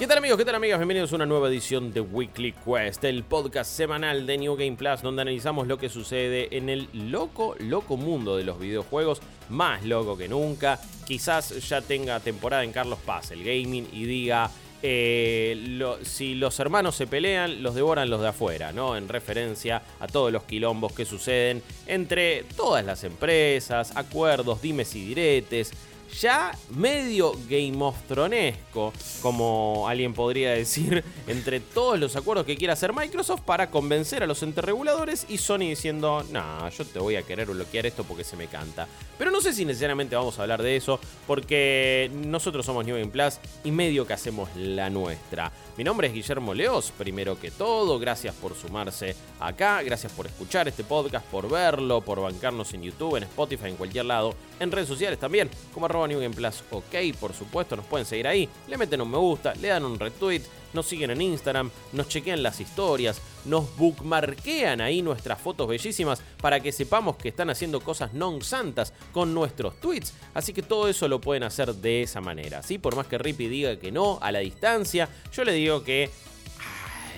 ¿Qué tal amigos? ¿Qué tal amigas? Bienvenidos a una nueva edición de Weekly Quest, el podcast semanal de New Game Plus, donde analizamos lo que sucede en el loco, loco mundo de los videojuegos, más loco que nunca. Quizás ya tenga temporada en Carlos Paz, el gaming, y diga, eh, si los hermanos se pelean, los devoran los de afuera, ¿no? En referencia a todos los quilombos que suceden entre todas las empresas, acuerdos, dimes y diretes, ya medio Game of Thronesco, como alguien podría decir, entre todos los acuerdos que quiere hacer Microsoft para convencer a los entes reguladores y Sony diciendo, no, yo te voy a querer bloquear esto porque se me canta. Pero no sé si necesariamente vamos a hablar de eso, porque nosotros somos New Game Plus y medio que hacemos la nuestra. Mi nombre es Guillermo Leos, primero que todo, gracias por sumarse acá, gracias por escuchar este podcast, por verlo, por bancarnos en YouTube, en Spotify, en cualquier lado, en redes sociales también, como arroba New Game Plus OK, por supuesto, nos pueden seguir ahí, le meten un me gusta, le dan un retweet, nos siguen en Instagram, nos chequean las historias, nos bookmarquean ahí nuestras fotos bellísimas para que sepamos que están haciendo cosas non santas con nuestros tweets. Así que todo eso lo pueden hacer de esa manera. ¿sí? Por más que Rippy diga que no a la distancia, yo le digo que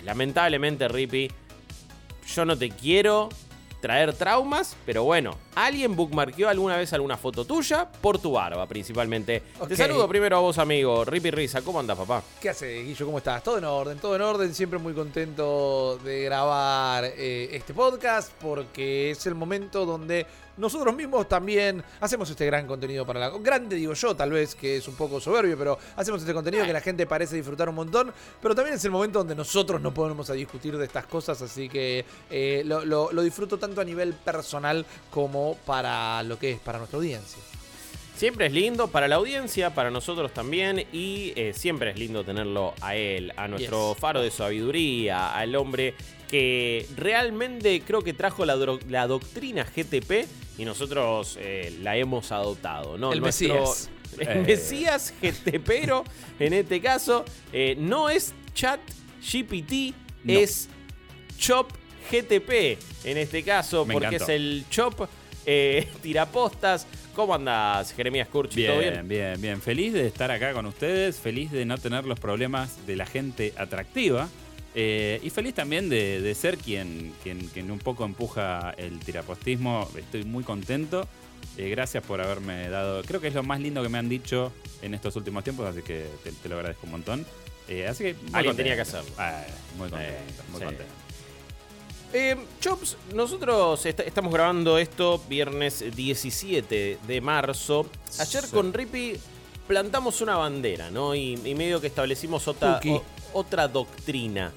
lamentablemente Rippy, yo no te quiero traer traumas, pero bueno, alguien bookmarqueó alguna vez alguna foto tuya por tu barba, principalmente. Te saludo primero a vos, amigo. Ripi Risa, ¿cómo andas, papá? ¿Qué haces, Guillo? ¿Cómo estás? Todo en orden, todo en orden. Siempre muy contento de grabar eh, este podcast porque es el momento donde nosotros mismos también hacemos este gran contenido para la... Grande digo yo, tal vez, que es un poco soberbio, pero hacemos este contenido que la gente parece disfrutar un montón, pero también es el momento donde nosotros no podemos a discutir de estas cosas, así que eh, lo, disfruto tanto a nivel personal como para lo que es para nuestra audiencia. Siempre es lindo para la audiencia, para nosotros también, y eh, siempre es lindo tenerlo a él, a nuestro faro de sabiduría, al hombre que realmente creo que trajo la, la doctrina GTP y nosotros eh, la hemos adoptado, ¿no? El Mesías. El eh. Mesías GTPero, en este caso, eh, no es chat GPT, es Chop GTP, en este caso, porque es el Chop tirapostas. ¿Cómo andas, Jeremías Kurch? Bien, bien, bien, bien. Feliz de estar acá con ustedes, feliz de no tener los problemas de la gente atractiva eh, y feliz también de, ser quien, quien, un poco empuja el tirapostismo. Estoy muy contento. Eh, gracias por haberme dado. Creo que es lo más lindo que me han dicho en estos últimos tiempos, así que te, lo agradezco un montón. Eh, así que. Alguien tenía que hacerlo. Ah, muy contento, muy contento. Chops, nosotros estamos grabando esto viernes 17 de marzo. Ayer con Rippy plantamos una bandera, ¿no? Y, medio que establecimos otra, otra doctrina.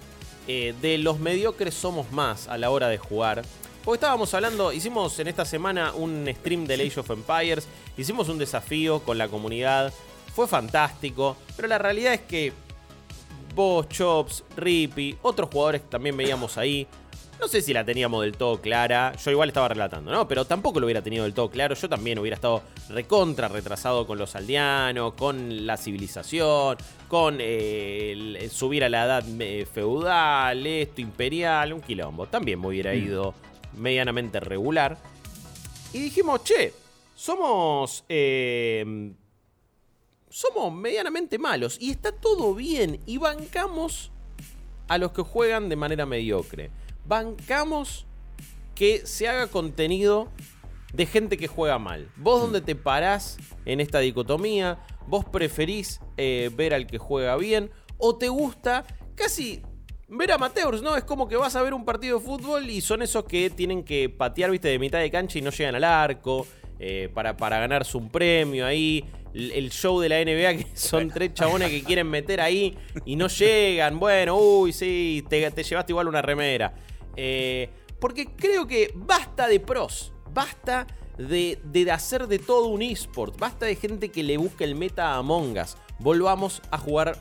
Eh, de los mediocres somos más a la hora de jugar. Porque estábamos hablando, hicimos en esta semana un stream de Age of Empires, hicimos un desafío con la comunidad, fue fantástico, pero la realidad es que vos, Chops, Rippy, otros jugadores que también veíamos ahí, no sé si la teníamos del todo clara. Yo igual estaba relatando, ¿no? Pero tampoco lo hubiera tenido del todo claro. Yo también hubiera estado recontra retrasado con los aldeanos, con la civilización, con eh, subir a la edad eh, feudal, esto, imperial, un quilombo. También me hubiera mm. ido medianamente regular. Y dijimos, che, somos. Eh, somos medianamente malos. Y está todo bien. Y bancamos a los que juegan de manera mediocre bancamos que se haga contenido de gente que juega mal. Vos dónde te parás en esta dicotomía, vos preferís eh, ver al que juega bien o te gusta casi ver amateurs, ¿no? Es como que vas a ver un partido de fútbol y son esos que tienen que patear, viste, de mitad de cancha y no llegan al arco. Eh, para, para ganarse un premio ahí. El show de la NBA, que son tres chabones que quieren meter ahí y no llegan. Bueno, uy, sí, te, te llevaste igual una remera. Eh, porque creo que basta de pros, basta de, hacer de todo un esport, basta de gente que le busque el meta a Among Us. Volvamos a jugar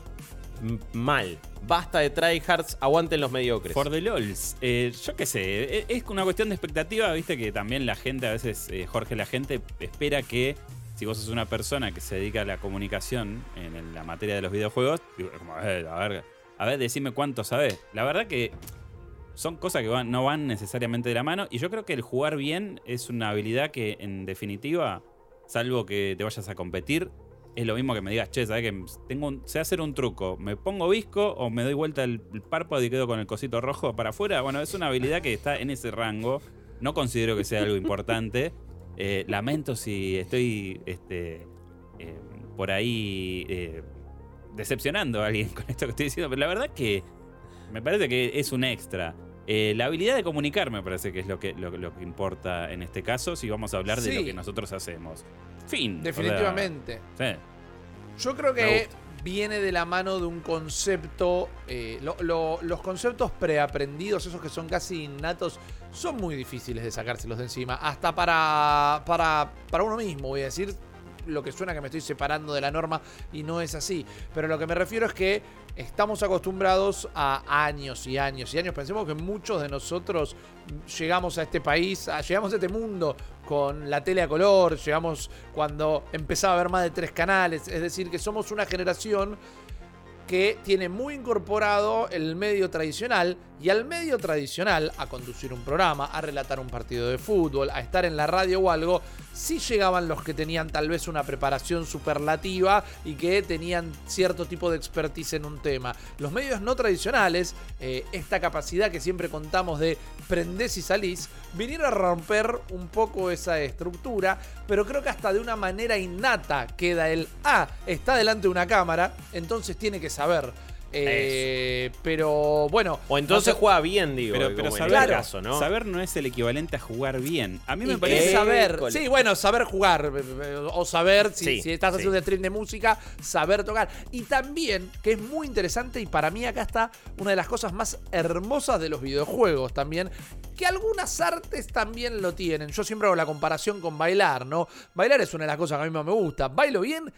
mal. Basta de tryhards, aguanten los mediocres. For the LOLs. Eh, yo qué sé, e, es una cuestión de expectativa, viste que también la gente, a veces, eh, Jorge, la gente espera que si vos sos una persona que se dedica a la comunicación en la materia de los videojuegos, a ver, a ver, a ver, decime cuánto sabés. La verdad que son cosas que no van necesariamente de la mano. Y yo creo que el jugar bien es una habilidad que, en definitiva, salvo que te vayas a competir, es lo mismo que me digas, che, ¿sabes que tengo sé hacer un truco? ¿Me pongo visco o me doy vuelta el, párpado y quedo con el cosito rojo para afuera? Bueno, es una habilidad que está en ese rango. No considero que sea algo importante. Eh, lamento si estoy este, eh, por ahí eh, decepcionando a alguien con esto que estoy diciendo, pero la verdad que me parece que es un extra. la habilidad de comunicar me parece que es lo que, lo, que importa en este caso, si vamos a hablar de lo que nosotros hacemos. Fin. Definitivamente. Yo creo que viene de la mano de un concepto. Eh, los conceptos preaprendidos, esos que son casi innatos, son muy difíciles de sacárselos de encima. Hasta para, para, para uno mismo, voy a decir lo que suena que me estoy separando de la norma y no es así. Pero lo que me refiero es que estamos acostumbrados a años y años y años. Pensemos que muchos de nosotros llegamos a este país, llegamos a este mundo con la tele a color, llegamos cuando empezaba a haber más de tres canales. Es decir, que somos una generación que tiene muy incorporado el medio tradicional y al medio tradicional, a conducir un programa, a relatar un partido de fútbol, a estar en la radio o algo, sí llegaban los que tenían tal vez una preparación superlativa y que tenían cierto tipo de expertise en un tema. Los medios no tradicionales, eh, esta capacidad que siempre contamos de prendés y salís, vinieron a romper un poco esa estructura, pero creo que hasta de una manera innata queda el, ah, está delante de una cámara, entonces tiene que saber. Eh, pero bueno. O entonces juega bien, digo. Pero, saber, caso, ¿no? saber no es el equivalente a jugar bien. A mí me parece. saber. Sí, bueno, saber jugar. O saber si, estás haciendo un stream de música, saber tocar. Y también, que es muy interesante, y para mí acá está una de las cosas más hermosas de los videojuegos también. Que algunas artes también lo tienen. Yo siempre hago la comparación con bailar, ¿no? Bailar es una de las cosas que a mí más me gusta. Bailo bien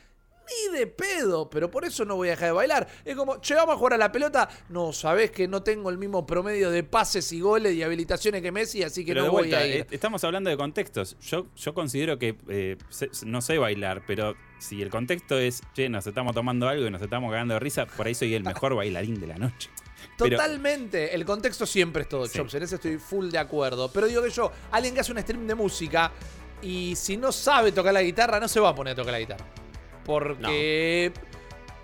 ni de pedo, pero por eso no voy a dejar de bailar. Es como, che, vamos a jugar a la pelota. No, sabes que no tengo el mismo promedio de pases y goles y habilitaciones que Messi, así que no voy a ir. Eh, estamos hablando de contextos. Yo, yo considero que eh, no sé bailar, pero si el contexto es, che, nos estamos tomando algo y nos estamos cagando de risa, por ahí soy el mejor bailarín de la noche. Totalmente. El contexto siempre es todo, Chops. En eso estoy full de acuerdo. Pero digo que yo, alguien que hace un stream de música y si no sabe tocar la guitarra, no se va a poner a tocar la guitarra. Porque.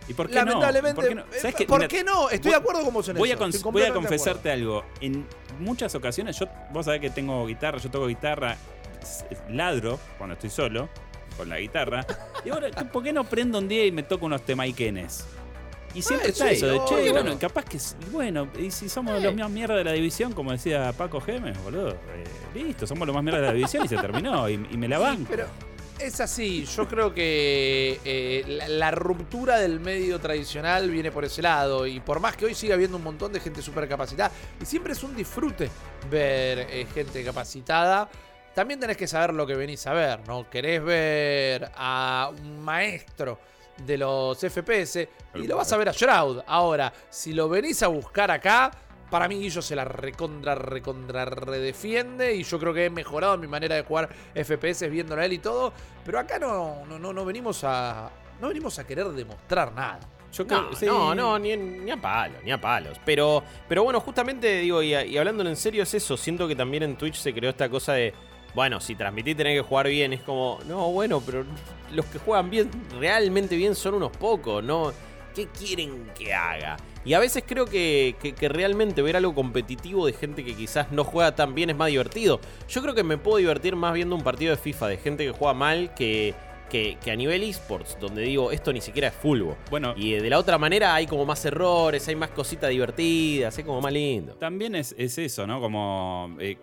¿Y por qué lamentablemente, no? ¿Por qué no? Estoy de acuerdo con vos en voy eso. A voy a confesarte algo. En muchas ocasiones, yo, vos sabés que tengo guitarra, yo toco guitarra, ladro cuando estoy solo con la guitarra. Y ahora, ¿por qué no prendo un día y me toco unos temaiquenes? Y siempre está eso de, che, bueno, capaz que, bueno, y si somos los más mierda de la división, como decía Paco Gemes, boludo, eh, listo, somos los más mierda de la división y se terminó, y, me la van. pero es así, yo creo que eh, la, ruptura del medio tradicional viene por ese lado y por más que hoy siga habiendo un montón de gente súper capacitada y siempre es un disfrute ver eh, gente capacitada, también tenés que saber lo que venís a ver, ¿no? Querés ver a un maestro de los FPS y lo vas a ver a Shroud. Ahora, si lo venís a buscar acá, para mí Guillo se la recontra, recontra redefiende y yo creo que he mejorado mi manera de jugar FPS viéndolo a él y todo. Pero acá no, no, no, venimos a. No venimos a querer demostrar nada. Yo creo, no, no, ni, ni, a palos, ni a palos. Pero, pero bueno, justamente digo, y, y hablándolo en serio es eso. Siento que también en Twitch se creó esta cosa de, bueno, si transmitís tenés que jugar bien. Es como, no, bueno, pero los que juegan bien, realmente bien, son unos pocos, ¿no? ¿Qué quieren que haga? Y a veces creo que, realmente ver algo competitivo de gente que quizás no juega tan bien es más divertido. Yo creo que me puedo divertir más viendo un partido de FIFA de gente que juega mal que, que, a nivel esports, donde digo, esto ni siquiera es fútbol. Bueno, y de la otra manera hay como más errores, hay más cositas divertidas, es como más lindo. También es, eso, ¿no? Como eh,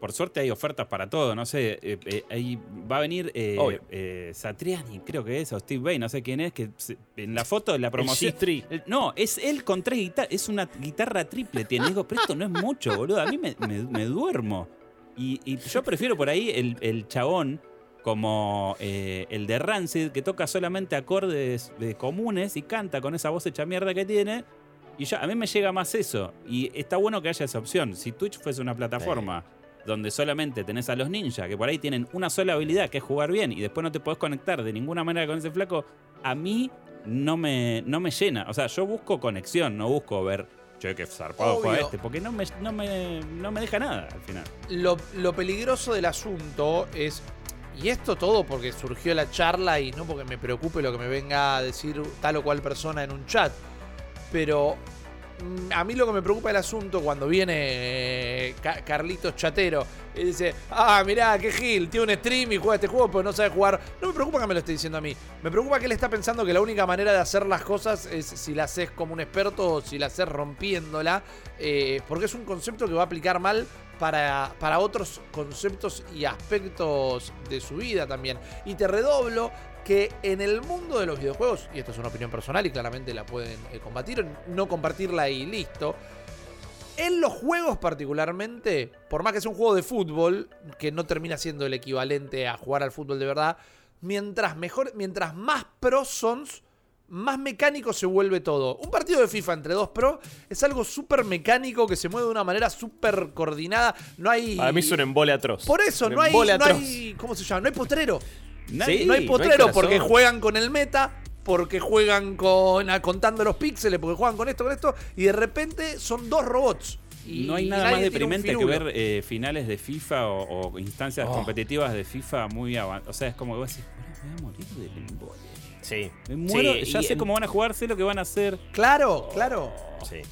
por suerte hay ofertas para todo, no sé, eh, eh, ahí va a venir eh, Satriani, creo que es, o Steve Bay, no sé quién es, que en la foto de la promoción... no, es él con tres guitarras, es una guitarra triple, tiene, digo, pero esto no es mucho, boludo, a mí me, duermo. Y, yo prefiero por ahí el, el chabón como el de Rancid, que toca solamente acordes comunes y canta con esa voz hecha mierda que tiene. Y ya, a mí me llega más eso. Y está bueno que haya esa opción. Si Twitch fuese una plataforma donde solamente tenés a los ninjas, que por ahí tienen una sola habilidad, que es jugar bien, y después no te podés conectar de ninguna manera con ese flaco, a mí no me, no me llena. O sea, yo busco conexión, no busco ver, che, que zarpado juega este, porque no me, no, me, deja nada al final. Lo, lo peligroso del asunto es Y esto todo porque surgió la charla y no porque me preocupe lo que me venga a decir tal o cual persona en un chat. Pero a mí lo que me preocupa el asunto cuando viene eh, Carlitos Chatero y dice, ah, mirá, qué gil, tiene un stream y juega este juego, pero no sabe jugar. No me preocupa que me lo esté diciendo a mí. Me preocupa que él está pensando que la única manera de hacer las cosas es si la haces como un experto o si la haces rompiéndola. Eh, porque es un concepto que va a aplicar mal para, para otros conceptos y aspectos de su vida también. Y te redoblo que en el mundo de los videojuegos, y esto es una opinión personal y claramente la pueden eh, combatir, no compartirla y listo. En los juegos particularmente, por más que sea un juego de fútbol, que no termina siendo el equivalente a jugar al fútbol de verdad, mientras mejor, mientras más pros son, más mecánico se vuelve todo. Un partido de FIFA entre dos pro es algo súper mecánico que se mueve de una manera súper coordinada. No hay. A mí es un embole atroz. Por eso, no hay, no hay, ¿Cómo se llama? No hay no hay potrero porque juegan con el meta, porque juegan con contando los píxeles, porque juegan con esto, con esto, y de repente son dos robots. Y no hay nada más deprimente que ver eh, finales de FIFA o, instancias oh. competitivas de FIFA muy avanzadas. O sea, es como que vos decís, voy a morir del embole. Sí. ya sé cómo van a jugar, sé lo que van a hacer. Claro, claro. Sí.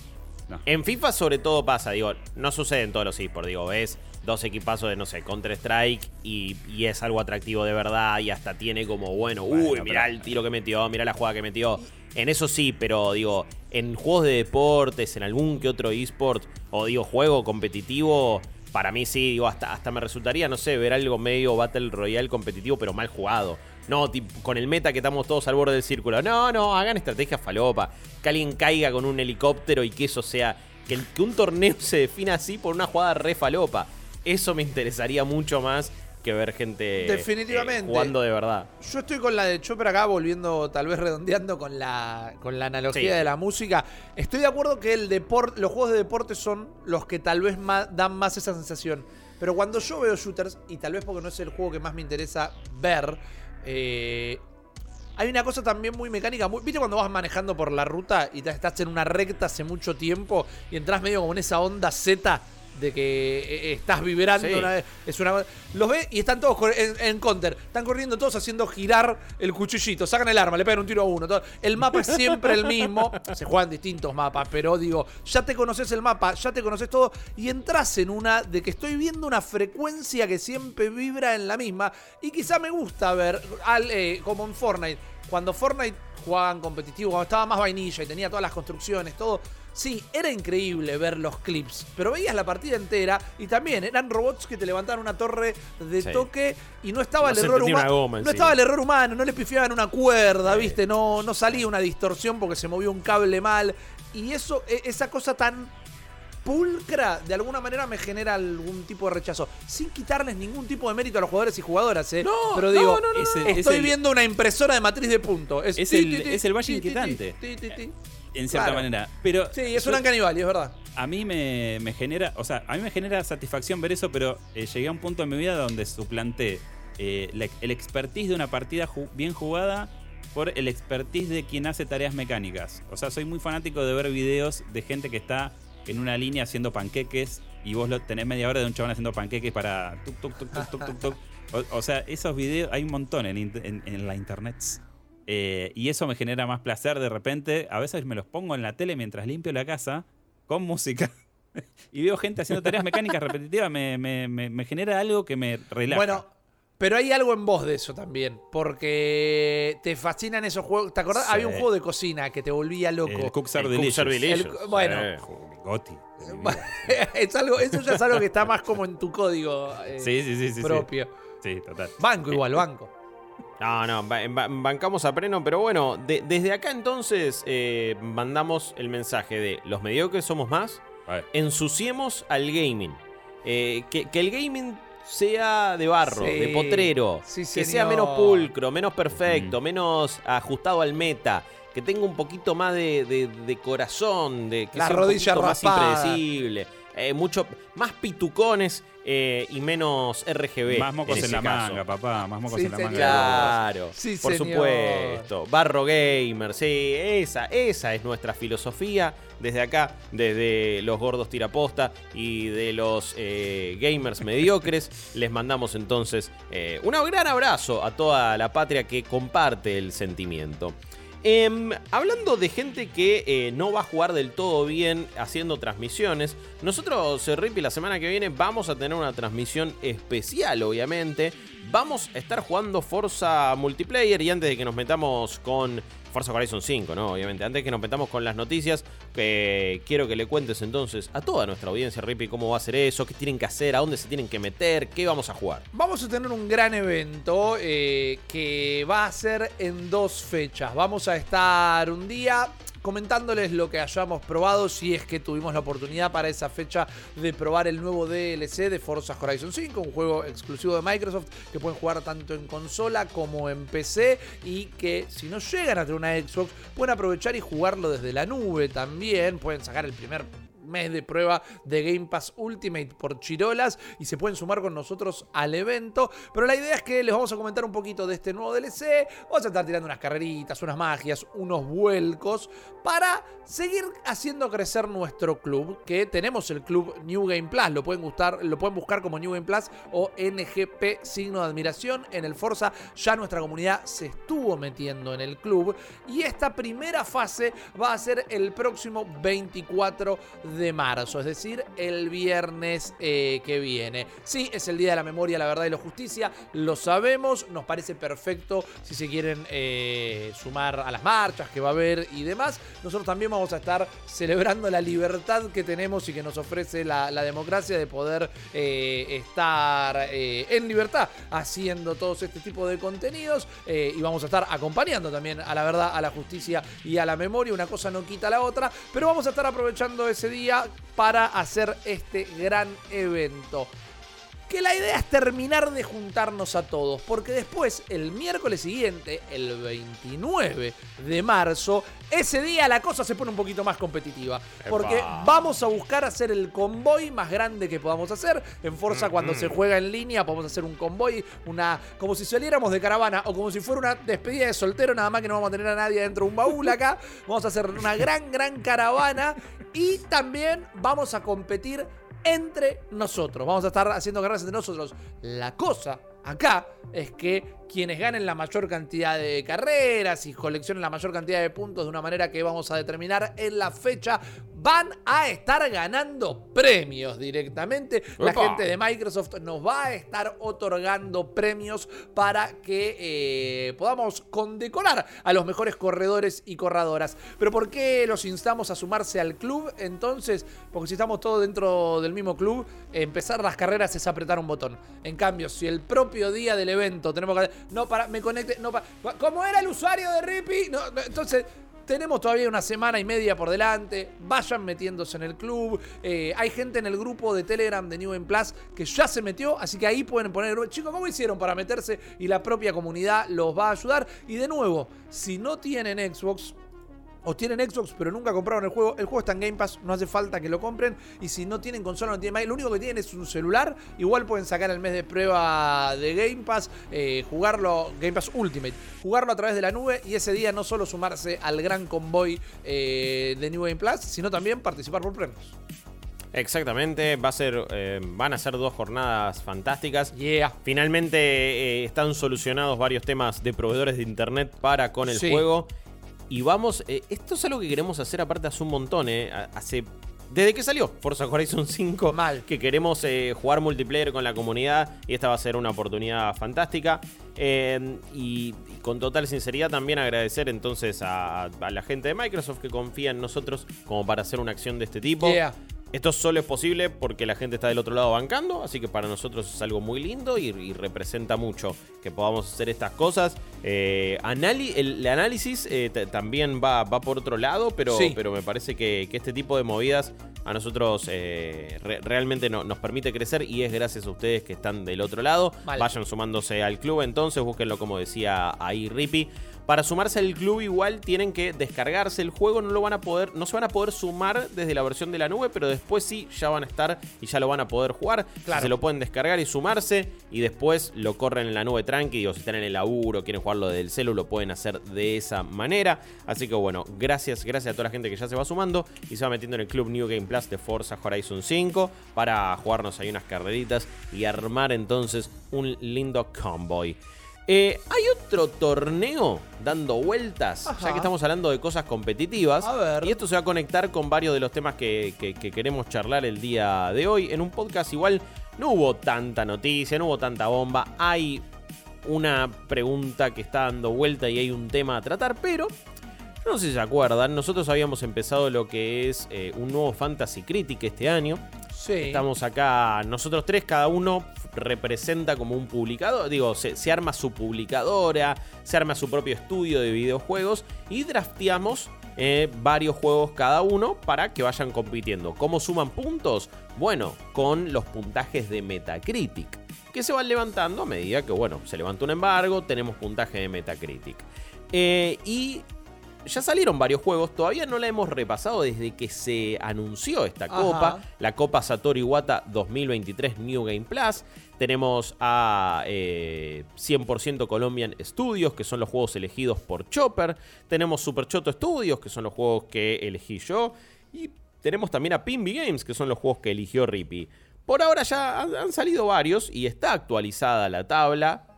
En FIFA sobre todo pasa, digo, no sucede en todos los esports, digo, ves dos equipazos de, no sé, Counter-Strike y, es algo atractivo de verdad y hasta tiene como, bueno, uy, mirá el tiro que metió, mirá la jugada que metió. En eso sí, pero digo, en juegos de deportes, en algún que otro esport, o digo, juego competitivo, para mí sí, digo, hasta, hasta me resultaría, no sé, ver algo medio Battle Royale competitivo, pero mal jugado. No, con el meta que estamos todos al borde del círculo. No, no, hagan estrategia falopa. Que alguien caiga con un helicóptero y que eso sea. Que, que un torneo se defina así por una jugada re falopa. Eso me interesaría mucho más que ver gente eh, Definitivamente. jugando de verdad. Yo estoy con la de Chopper acá, volviendo, tal vez redondeando con la, con la analogía de la música. Estoy de acuerdo que el deporte, los juegos de deporte son los que tal vez dan más esa sensación. Pero cuando yo veo shooters, y tal vez porque no es el juego que más me interesa ver, eh, hay una cosa también muy mecánica. ¿Viste cuando vas manejando por la ruta y estás en una recta hace mucho tiempo y entras medio como en esa onda Z de que eh, estás vibrando una vez. Es una Los ve y están todos en, counter. Están corriendo todos haciendo girar el cuchillito. Sacan el arma, le pegan un tiro a uno. El mapa es siempre el mismo. Se juegan distintos mapas, pero digo, ya te conoces el mapa, ya te conoces todo. Y entras en una de que estoy viendo una frecuencia que siempre vibra en la misma. Y quizá me gusta ver, al, eh, como en Fortnite. Cuando Fortnite jugaban competitivo, cuando estaba más vainilla y tenía todas las construcciones, todo Sí, era increíble ver los clips, pero veías la partida entera y también eran robots que te levantaban una torre de toque y no estaba el error humano. No estaba el error humano, no le pifiaban una cuerda, ¿viste? No, no salía una distorsión porque se movió un cable mal. Y eso, e, esa cosa tan pulcra, de alguna manera me genera algún tipo de rechazo. Sin quitarles ningún tipo de mérito a los jugadores y jugadoras, ¿eh? No, Pero digo, estoy viendo una impresora de matriz de punto. Es, el, es el valle inquietante en cierta manera. Pero sí, es un caníbal, es verdad. A mí me, genera, o sea, a mí me genera satisfacción ver eso, pero eh, llegué a un punto en mi vida donde suplanté eh, el expertise de una partida bien jugada por el expertise de quien hace tareas mecánicas. O sea, soy muy fanático de ver videos de gente que está en una línea haciendo panqueques y vos lo tenés media hora de un chabón haciendo panqueques para tuk tuk tuk tuk tuk tuk. O, sea, esos videos hay un montón en, en, en la internet. Eh, y eso me genera más placer de repente. A veces me los pongo en la tele mientras limpio la casa con música. y veo gente haciendo tareas mecánicas repetitivas. Me, genera algo que me relaja. Bueno, pero hay algo en vos de eso también. Porque te fascinan esos juegos. ¿Te acordás? Había un juego de cocina que te volvía loco. El Cooksar Delicious. bueno. Goti. es algo, eso ya es algo que está más como en tu código eh, propio. Sí, total. Banco igual, banco. No, no, bancamos a pleno, pero bueno, desde acá entonces eh, mandamos el mensaje de los mediocres somos más, ensuciemos al gaming. Eh, que, el gaming sea de barro, de potrero, que sea menos pulcro, menos perfecto, menos ajustado al meta, que tenga un poquito más de, corazón, de que La sea un poquito más impredecible eh, mucho más pitucones eh, y menos RGB. Más mocos en, la manga, papá. Más mocos en la manga. Claro, por supuesto. Barro Gamer, sí, esa, esa es nuestra filosofía desde acá, desde los gordos tiraposta y de los eh, gamers mediocres. Les mandamos entonces un gran abrazo a toda la patria que comparte el sentimiento. Em, hablando de gente que eh, no va a jugar del todo bien haciendo transmisiones, nosotros, eh, Rippy, la semana que viene vamos a tener una transmisión especial, obviamente. Vamos a estar jugando Forza Multiplayer y antes de que nos metamos con Forza Horizon 5, ¿no? Obviamente. Antes que nos metamos con las noticias, quiero que le cuentes entonces a toda nuestra audiencia, Rippy, cómo va a ser eso, qué tienen que hacer, a dónde se tienen que meter, qué vamos a jugar. Vamos a tener un gran evento eh, que va a ser en dos fechas. Vamos a estar un día comentándoles lo que hayamos probado, si es que tuvimos la oportunidad para esa fecha de probar el nuevo DLC de Forza Horizon 5, un juego exclusivo de Microsoft que pueden jugar tanto en consola como en PC y que si no llegan a tener una Xbox pueden aprovechar y jugarlo desde la nube también, pueden sacar el primer mes de prueba de Game Pass Ultimate por Chirolas y se pueden sumar con nosotros al evento. Pero la idea es que les vamos a comentar un poquito de este nuevo DLC. Vamos a estar tirando unas carreritas, unas magias, unos vuelcos para seguir haciendo crecer nuestro club. Que tenemos el club New Game Plus. Lo pueden, gustar, lo pueden buscar como New Game Plus o NGP signo de admiración. En el Forza ya nuestra comunidad se estuvo metiendo en el club. Y esta primera fase va a ser el próximo 24 de de marzo, es decir, el viernes eh, que viene. Sí, es el Día de la Memoria, la Verdad y la Justicia, lo sabemos, nos parece perfecto si se quieren eh, sumar a las marchas que va a haber y demás. Nosotros también vamos a estar celebrando la libertad que tenemos y que nos ofrece la, democracia de poder eh, estar en libertad haciendo todos este tipo de contenidos y vamos a estar acompañando también a la verdad, a la justicia y a la memoria. Una cosa no quita la otra, pero vamos a estar aprovechando ese día para hacer este gran evento. Que la idea es terminar de juntarnos a todos, porque después, el miércoles siguiente, el 29 de marzo, ese día la cosa se pone un poquito más competitiva. Porque vamos a buscar hacer el convoy más grande que podamos hacer. En Forza, cuando se juega en línea, podemos hacer un convoy, una como si saliéramos de caravana o como si fuera una despedida de soltero, nada más que no vamos a tener a nadie dentro de un baúl acá. Vamos a hacer una gran, gran caravana y también vamos a competir entre nosotros. Vamos a estar haciendo carreras entre nosotros. La cosa acá es que quienes ganen la mayor cantidad de carreras y coleccionen la mayor cantidad de puntos de una manera que vamos a determinar en la fecha, van a estar ganando premios directamente. La gente de Microsoft nos va a estar otorgando premios para que eh, podamos condecorar a los mejores corredores y corredoras. Pero ¿por qué los instamos a sumarse al club? Entonces, porque si estamos todos dentro del mismo club, empezar las carreras es apretar un botón. En cambio, si el propio día del evento tenemos que no para, me conecte, no para. ¿Cómo era el usuario de Rippy? No, entonces, tenemos todavía una semana y media por delante. Vayan metiéndose en el club. Eh, hay gente en el grupo de Telegram de New en Plus que ya se metió. Así que ahí pueden poner. Chicos, ¿cómo hicieron para meterse? Y la propia comunidad los va a ayudar. Y de nuevo, si no tienen Xbox, o tienen Xbox pero nunca compraron el juego, el juego está en Game Pass, no hace falta que lo compren. Y si no tienen consola, no tienen más, lo único que tienen es un celular. Igual pueden sacar el mes de prueba de Game Pass, eh, jugarlo, Game Pass Ultimate, jugarlo a través de la nube y ese día no solo sumarse al gran convoy eh, de New Game Plus, sino también participar por premios. Exactamente, va a ser, eh, van a ser dos jornadas fantásticas. Yeah. Finalmente están solucionados varios temas de proveedores de internet para con el juego. Y vamos, eh, esto es algo que queremos hacer aparte hace un montón, ¿eh? Hace desde que salió Forza Horizon 5, Mal. que queremos eh, jugar multiplayer con la comunidad y esta va a ser una oportunidad fantástica. Eh, y, con total sinceridad también agradecer entonces a, la gente de Microsoft que confía en nosotros como para hacer una acción de este tipo. Esto solo es posible porque la gente está del otro lado bancando, así que para nosotros es algo muy lindo y, representa mucho que podamos hacer estas cosas. Eh, el, análisis eh, también va, va, por otro lado, pero, pero me parece que, este tipo de movidas a nosotros eh, realmente nos permite crecer y es gracias a ustedes que están del otro lado. Vayan sumándose al club entonces, búsquenlo como decía ahí Rippy. Para sumarse al club igual tienen que descargarse el juego, no lo van a poder, no se van a poder sumar desde la versión de la nube, pero después sí ya van a estar y ya lo van a poder jugar. Se lo pueden descargar y sumarse y después lo corren en la nube tranqui, digo, si están en el laburo, quieren jugarlo desde el celu, lo pueden hacer de esa manera. Así que bueno, gracias, gracias a toda la gente que ya se va sumando y se va metiendo en el club New Game Plus de Forza Horizon 5 para jugarnos ahí unas carreritas y armar entonces un lindo convoy. Eh, hay otro torneo dando vueltas, ya que estamos hablando de cosas competitivas. Y esto se va a conectar con varios de los temas que, queremos charlar el día de hoy. En un podcast igual no hubo tanta noticia, no hubo tanta bomba. Hay una pregunta que está dando vuelta y hay un tema a tratar, pero no sé si se acuerdan, nosotros habíamos empezado lo que es eh, un nuevo Fantasy Critic este año. Sí. Estamos acá, nosotros tres, cada uno representa como un publicador, digo, se, arma su publicadora, se arma su propio estudio de videojuegos y drafteamos eh, varios juegos cada uno para que vayan compitiendo. ¿Cómo suman puntos? Bueno, con los puntajes de Metacritic, que se van levantando a medida que, bueno, se levanta un embargo, tenemos puntaje de Metacritic. Eh, y ya salieron varios juegos, todavía no la hemos repasado desde que se anunció esta copa, la Copa Satoru Iwata 2023 New Game Plus. Tenemos a 100% eh, Colombian Studios, que son los juegos elegidos por Chopper. Tenemos Super Choto Studios, que son los juegos que elegí yo. Y tenemos también a Pimby Games, que son los juegos que eligió Rippy. Por ahora ya han salido varios y está actualizada la tabla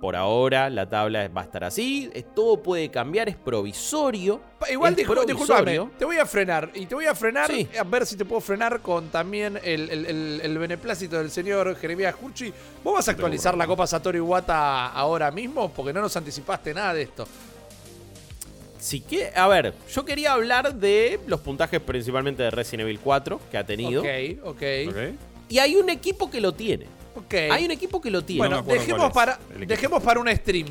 por ahora la tabla va a estar así. Todo puede cambiar, es provisorio. Igual, disculpame, te voy a frenar. Y te voy a frenar, a ver si te puedo frenar con también el, beneplácito del señor Jeremías Curchi. ¿Vos vas a actualizar la Copa Satoru Iwata ahora mismo? Porque no nos anticipaste nada de esto. Sí que, a ver, yo quería hablar de los puntajes principalmente de Resident Evil 4 que ha tenido. Ok, ok. okay. Y hay un equipo que lo tiene. Hay un equipo que lo tiene. Bueno, dejemos, para, dejemos para un stream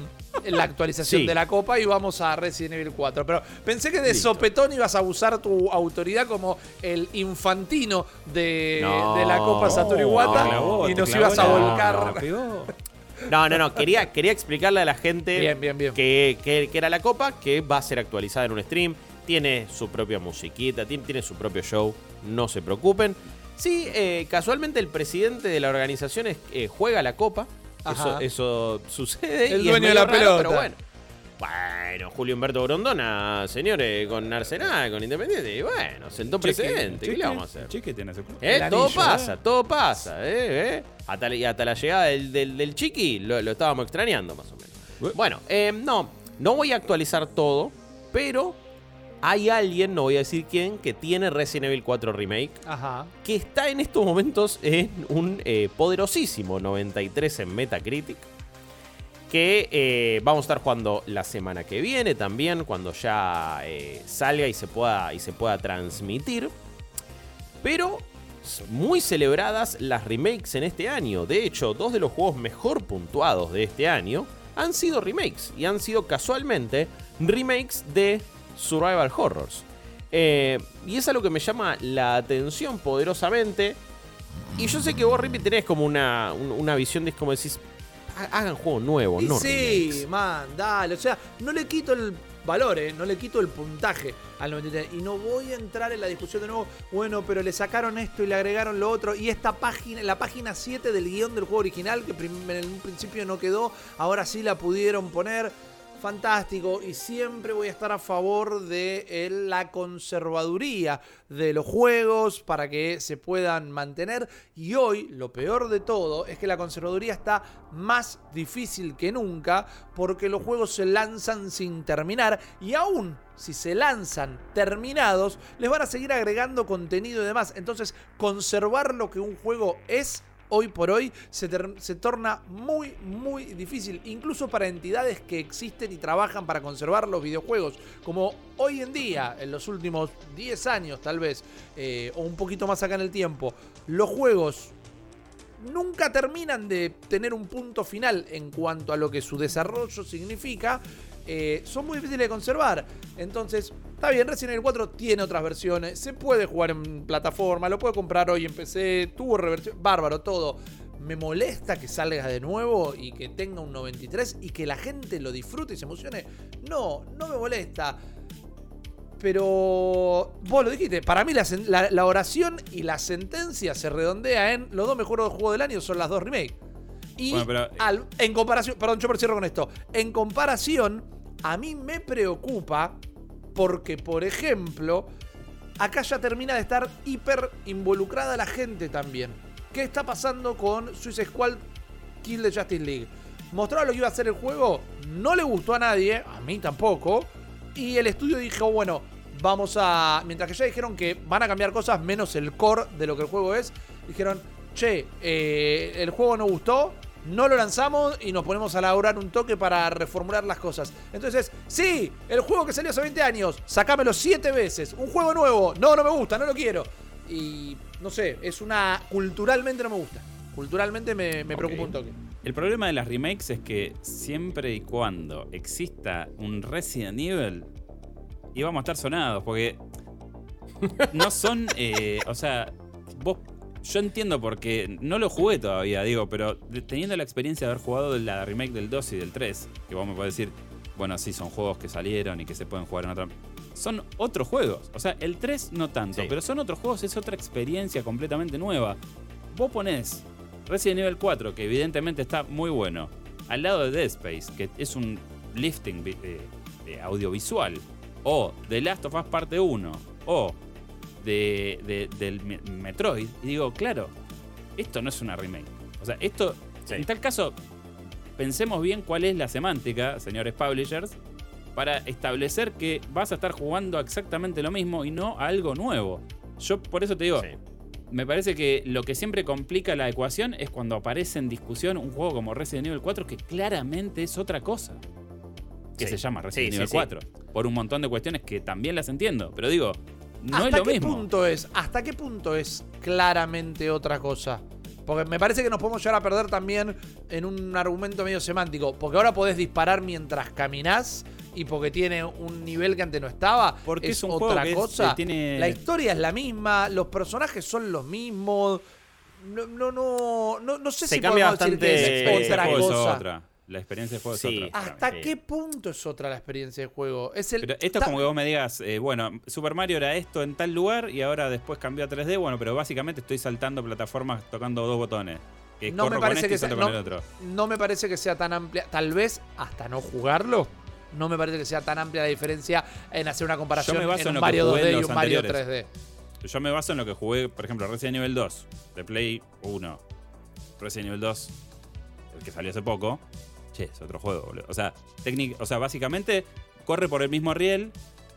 la actualización de la Copa y vamos a Resident Evil 4. Pero pensé que de sopetón ibas a usar tu autoridad como el infantino de, la Copa Satoru Iwata y nos ibas a volcar. No, no, no. Quería, quería explicarle a la gente bien, bien, bien. Que, que, era la Copa, que va a ser actualizada en un stream. Tiene su propia musiquita, tiene su propio show. No se preocupen. Sí, eh, casualmente el presidente de la organización eh, juega la copa. Eso, sucede. El dueño de la pelota. Pero bueno. Bueno, Julio Humberto Grondona, señores, con Arsenal, con Independiente, y bueno, sentó precedente. ¿Qué le vamos a hacer? Chique tiene ¿Eh? Todo pasa, todo pasa. ¿eh? Hasta, hasta, la llegada del, Chiqui lo, estábamos extrañando, más o menos. Bueno, no, no voy a actualizar todo, pero hay alguien, no voy a decir quién, que tiene Resident Evil 4 Remake, Ajá. que está en estos momentos en un eh, poderosísimo 93 en Metacritic, que eh, vamos a estar jugando la semana que viene también, cuando ya eh, salga y se, pueda, y se pueda transmitir. Pero muy celebradas las remakes en este año. De hecho, dos de los juegos mejor puntuados de este año han sido remakes y han sido casualmente remakes de survival horrors. Eh, y es algo que me llama la atención poderosamente. Y yo sé que vos, Rippy, tenés como una, una visión de como decís, hagan juegos nuevos, ¿no? Sí, man, dale. O sea, no le quito el valor, ¿eh? no le quito el puntaje al 93. Y no voy a entrar en la discusión de nuevo, bueno, pero le sacaron esto y le agregaron lo otro. Y esta página, la página 7 del guion del juego original, que en un principio no quedó, ahora sí la pudieron poner fantástico y siempre voy a estar a favor de la conservaduría de los juegos para que se puedan mantener. Y hoy lo peor de todo es que la conservaduría está más difícil que nunca porque los juegos se lanzan sin terminar y aún si se lanzan terminados les van a seguir agregando contenido y demás. Entonces conservar lo que un juego es hoy por hoy se, torna muy, muy difícil, incluso para entidades que existen y trabajan para conservar los videojuegos, como hoy en día, en los últimos 10 años tal vez, eh, o un poquito más acá en el tiempo, los juegos nunca terminan de tener un punto final en cuanto a lo que su desarrollo significa, eh, son muy difíciles de conservar. Entonces, está bien, Resident Evil 4 tiene otras versiones, se puede jugar en plataforma, lo puede comprar hoy en PC, tuvo reversión, bárbaro, todo. me molesta que salga de nuevo y que tenga un 93 y que la gente lo disfrute y se emocione. No, no me molesta. Pero vos lo dijiste, para mí la, oración y la sentencia se redondea en los dos mejores juegos del año son las dos remakes. Y en comparación, perdón, yo cierro con esto. En comparación, a mí me preocupa porque, por ejemplo, acá ya termina de estar hiper involucrada la gente también. ¿Qué está pasando con Suicide Squad Kill the Justice League? Mostraba lo que iba a hacer el juego, no le gustó a nadie, a mí tampoco. Y el estudio dijo, bueno, vamos a. Mientras que ya dijeron que van a cambiar cosas menos el core de lo que el juego es, dijeron, che, eh, el juego no gustó, no lo lanzamos y nos ponemos a laburar un toque para reformular las cosas. Entonces, sí, el juego que salió hace 20 años, sacámelo 7 veces. Un juego nuevo, no, no me gusta, no lo quiero. Y no sé, es una. Culturalmente no me gusta. Culturalmente me, preocupa un toque. El problema de las remakes es que siempre y cuando exista un Resident Evil, íbamos a estar sonados, porque no son, eh, o sea, vos, yo entiendo porque no lo jugué todavía, digo, pero teniendo la experiencia de haber jugado la remake del 2 y del 3, que vos me podés decir, bueno, sí, son juegos que salieron y que se pueden jugar en otra... Son otros juegos. O sea, el 3 no tanto, pero son otros juegos, es otra experiencia completamente nueva. Vos ponés Resident Evil 4, que evidentemente está muy bueno, al lado de Dead Space, que es un lifting audiovisual, o The Last of Us Parte 1, o de, del Metroid, y digo, claro, esto no es una remake. O sea, esto, en tal caso, pensemos bien cuál es la semántica, señores publishers, para establecer que vas a estar jugando exactamente lo mismo y no algo nuevo. Yo por eso te digo, me parece que lo que siempre complica la ecuación es cuando aparece en discusión un juego como Resident Evil 4 que claramente es otra cosa. Que se llama Resident Evil 4. Por un montón de cuestiones que también las entiendo. Pero digo, no es lo qué Punto es, ¿Hasta qué punto es claramente otra cosa? Porque me parece que nos podemos llegar a perder también en un argumento medio semántico. Porque ahora podés disparar mientras caminás y porque tiene un nivel que antes no estaba. Porque es, otra cosa. La historia es la misma, los personajes son los mismos. No, no, no, no, sé Se si cambia bastante es otra cosa. La experiencia de juego es otra. ¿Hasta qué punto es otra la experiencia de juego? Es el pero esto es como que vos me digas, eh, bueno, Super Mario era esto en tal lugar y ahora después cambió a 3D. Bueno, pero básicamente estoy saltando plataformas tocando dos botones. no me parece que sea, no, me parece que sea tan amplia. Tal vez hasta no jugarlo. No me parece que sea tan amplia la diferencia en hacer una comparación en un Mario 2D y un Mario 3D. Yo me baso en lo que jugué, por ejemplo, Resident Evil 2 de Play 1. Resident Evil 2, el que salió hace poco che, es otro juego, boludo. O sea, o sea, básicamente corre por el mismo riel,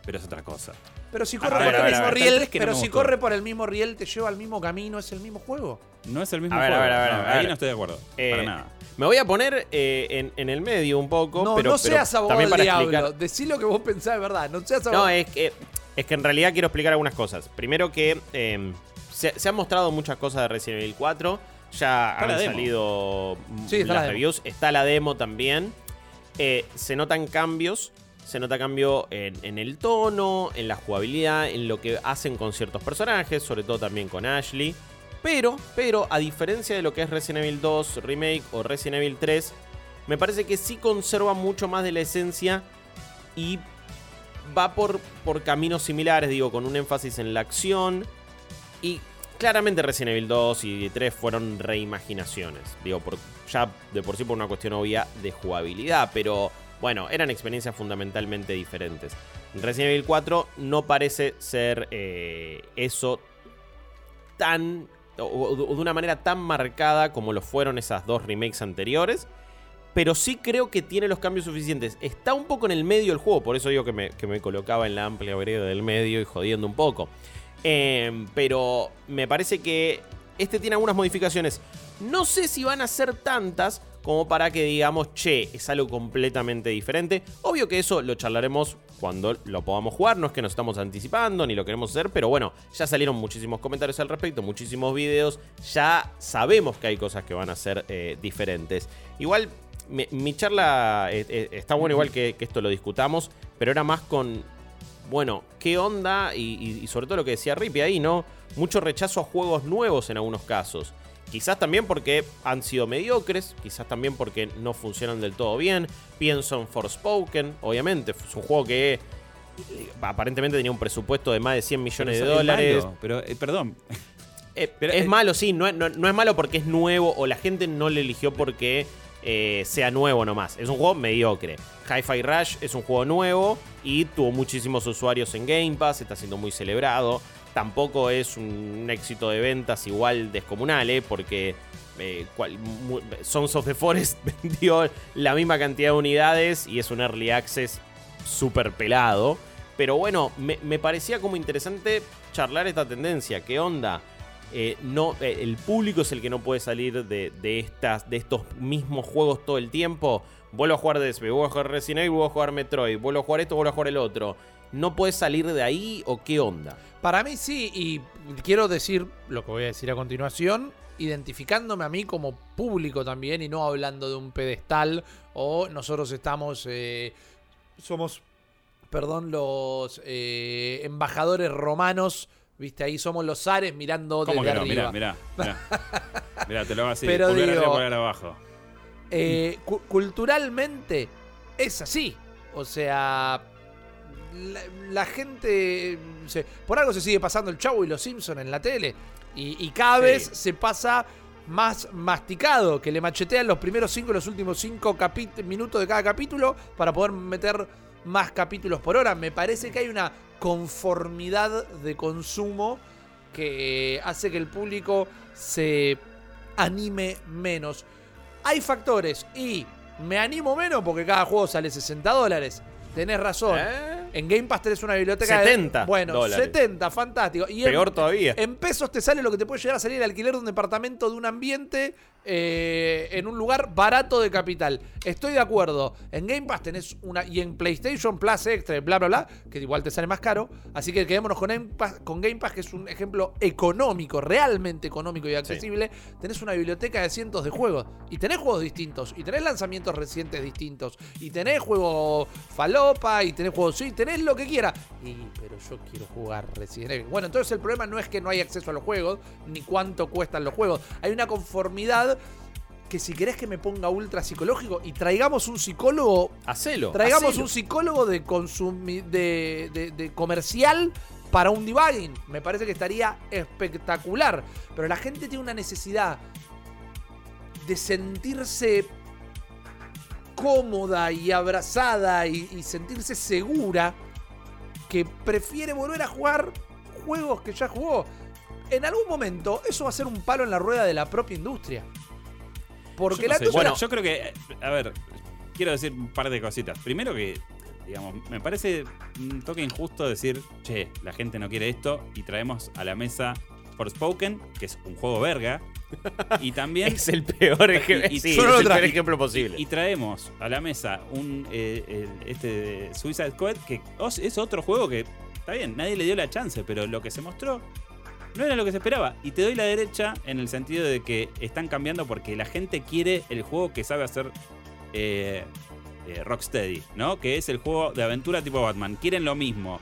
pero es otra cosa. Pero si corre por el mismo riel, pero si corre por el mismo riel, te lleva al mismo camino, es el mismo juego. No es el mismo juego. ahí no estoy de acuerdo. para eh, nada. Me voy a poner eh, en, el medio un poco. No, pero, no seas abogado del diablo. Decí lo que vos pensás de verdad. No seas abogado. No, es que, es que en realidad quiero explicar algunas cosas. Primero que eh, se, se han mostrado muchas cosas de Resident Evil 4. Ya han salido las reviews. Está la demo también. Eh, se notan cambios. Se nota cambio en, el tono, en la jugabilidad, en lo que hacen con ciertos personajes, sobre todo también con Ashley. Pero, pero, a diferencia de lo que es Resident Evil 2 Remake o Resident Evil 3, me parece que sí conserva mucho más de la esencia y va por, por caminos similares, digo, con un énfasis en la acción y Claramente Resident Evil 2 y 3 fueron reimaginaciones. Digo, ya de por sí por una cuestión obvia de jugabilidad, pero bueno, eran experiencias fundamentalmente diferentes. Resident Evil 4 no parece ser eh, eso tan. O, de una manera tan marcada como lo fueron esas dos remakes anteriores. Pero sí creo que tiene los cambios suficientes. Está un poco en el medio del juego, por eso digo que me, que me colocaba en la amplia vereda del medio y jodiendo un poco. Em, pero me parece que este tiene algunas modificaciones. No sé si van a ser tantas como para que digamos, che, es algo completamente diferente. Obvio que eso lo charlaremos cuando lo podamos jugar, no es que nos estamos anticipando ni lo queremos hacer, pero bueno, ya salieron muchísimos comentarios al respecto, muchísimos videos, ya sabemos que hay cosas que van a ser eh, diferentes. Igual, mi, charla eh, eh, está bueno igual que esto lo discutamos, pero era más con bueno, ¿qué onda? Y, sobre todo lo que decía Rippy ahí, ¿no? Mucho rechazo a juegos nuevos en algunos casos. Quizás también porque han sido mediocres, quizás también porque no funcionan del todo bien. Pienso en Forspoken, obviamente, es un juego que eh, aparentemente tenía un presupuesto de más de 100 millones de dólares. pero, eh, perdón. Eh, pero, es malo, sí, no, no, es malo porque es nuevo o la gente no lo eligió porque sea nuevo nomás. Es un juego mediocre. Hi-Fi Rush es un juego nuevo y tuvo muchísimos usuarios en Game Pass, está siendo muy celebrado tampoco es un éxito de ventas igual descomunal, ¿eh? porque eh, Sons of the Forest vendió la misma cantidad de unidades y es un early access súper pelado. Pero bueno, me, parecía como interesante charlar esta tendencia. ¿Qué onda? Eh, no, eh, el público es el que no puede salir de, estas, de estos mismos juegos todo el tiempo. Vuelvo a jugar DSP, vuelvo a jugar Resident Evil, vuelvo a jugar Metroid, vuelvo a jugar esto, vuelvo a jugar el otro. ¿No puedes salir de ahí o qué onda? Para mí sí, y quiero decir lo que voy a decir a continuación, identificándome a mí como público también y no hablando de un pedestal o nosotros estamos, eh, somos, perdón, los embajadores romanos. Viste, ahí somos los zares mirando ¿Cómo desde que no? arriba. Mirá, mirá, mirá. te lo hago así. Pero digo, abajo. Eh, culturalmente es así. O sea, la, gente. por algo se sigue pasando el Chavo y los Simpson en la tele. Y, cada vez se pasa más masticado, que le machetean los primeros cinco y los últimos cinco minutos de cada capítulo para poder meter más capítulos por hora. Me parece que hay una conformidad de consumo que hace que el público se anime menos. Hay factores y me animo menos porque cada juego sale 60 dólares. Tenés razón. ¿Eh? En Game Pass tenés una biblioteca 70 de. Bueno, 70, fantástico. Y Peor todavía. En pesos te sale lo que te puede llegar a salir el alquiler de un departamento de un ambiente eh, en un lugar barato de capital. Estoy de acuerdo. En Game Pass tenés una. Y en PlayStation Plus Extra, bla, bla, bla, que igual te sale más caro. Así que quedémonos con Game Pass, con Game Pass que es un ejemplo económico, realmente económico y accesible. Tenés una biblioteca de cientos de juegos. Y tenés juegos distintos. Y tenés lanzamientos recientes distintos. Y tenés juegos falopa. Y tenés juegos. Sí, tenés lo que quiera. Y, pero yo quiero jugar Resident Evil. Bueno, entonces el problema no es que no hay acceso a los juegos. Ni cuánto cuestan los juegos. Hay una conformidad que si querés que me ponga ultra psicológico y traigamos un psicólogo. Hacelo. Traigamos un psicólogo de, de, de, comercial para un debugging. Me parece que estaría espectacular. Pero la gente tiene una necesidad de sentirse cómoda y abrazada y, y sentirse segura que prefiere volver a jugar juegos que ya jugó. En algún momento eso va a ser un palo en la rueda de la propia industria. Porque la Bueno, yo creo que. A ver, quiero decir un par de cositas. Primero que, digamos, me parece un toque injusto decir, che, la gente no quiere esto y traemos a la mesa Forspoken, que es un juego verga. Y también. es el peor, ejemplo posible. Y, traemos a la mesa un eh, este Suicide Squad, que es otro juego que. Está bien, nadie le dio la chance, pero lo que se mostró no era lo que se esperaba. Y te doy la derecha en el sentido de que están cambiando porque la gente quiere el juego que sabe hacer eh, eh, Rocksteady, ¿no? Que es el juego de aventura tipo Batman. Quieren lo mismo.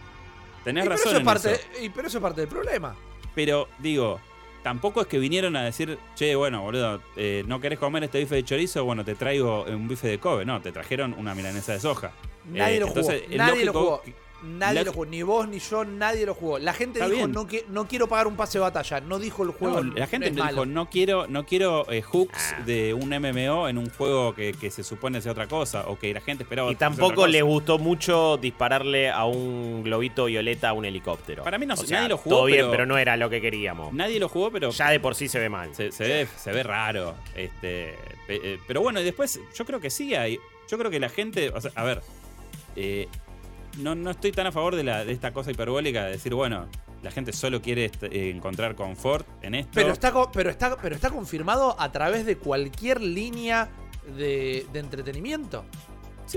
Tenés razón. parte, Y, pero eso es parte del problema. Pero digo, tampoco es que vinieron a decir, che, bueno, boludo, eh, ¿no querés comer este bife de chorizo? Bueno, te traigo un bife de Kobe. No, te trajeron una milanesa de soja. Nadie lo jugó. Nadie lo jugó. Nadie lo jugó, ni vos ni yo, nadie lo jugó. La gente dijo, no, no, quiero pagar un pase de batalla, no dijo el juego. la gente dijo, no quiero, no quiero eh, hooks ah. de un MMO en un juego que, se supone sea otra cosa, o que la gente esperaba. Y tampoco le gustó mucho dispararle a un globito violeta a un helicóptero. Para mí no, nadie lo jugó. Todo bien, pero, no era lo que queríamos. Nadie lo jugó, pero. Ya de por sí se ve mal. Se, ve, se ve raro. Este, eh, pero bueno, y después, yo creo que sí hay. Yo creo que la gente. O sea, a ver. Eh, no, no estoy tan a favor de, la, de esta cosa hiperbólica de decir, bueno, la gente solo quiere eh, encontrar confort en esto. Pero está, pero, está, pero está confirmado a través de cualquier línea de, entretenimiento.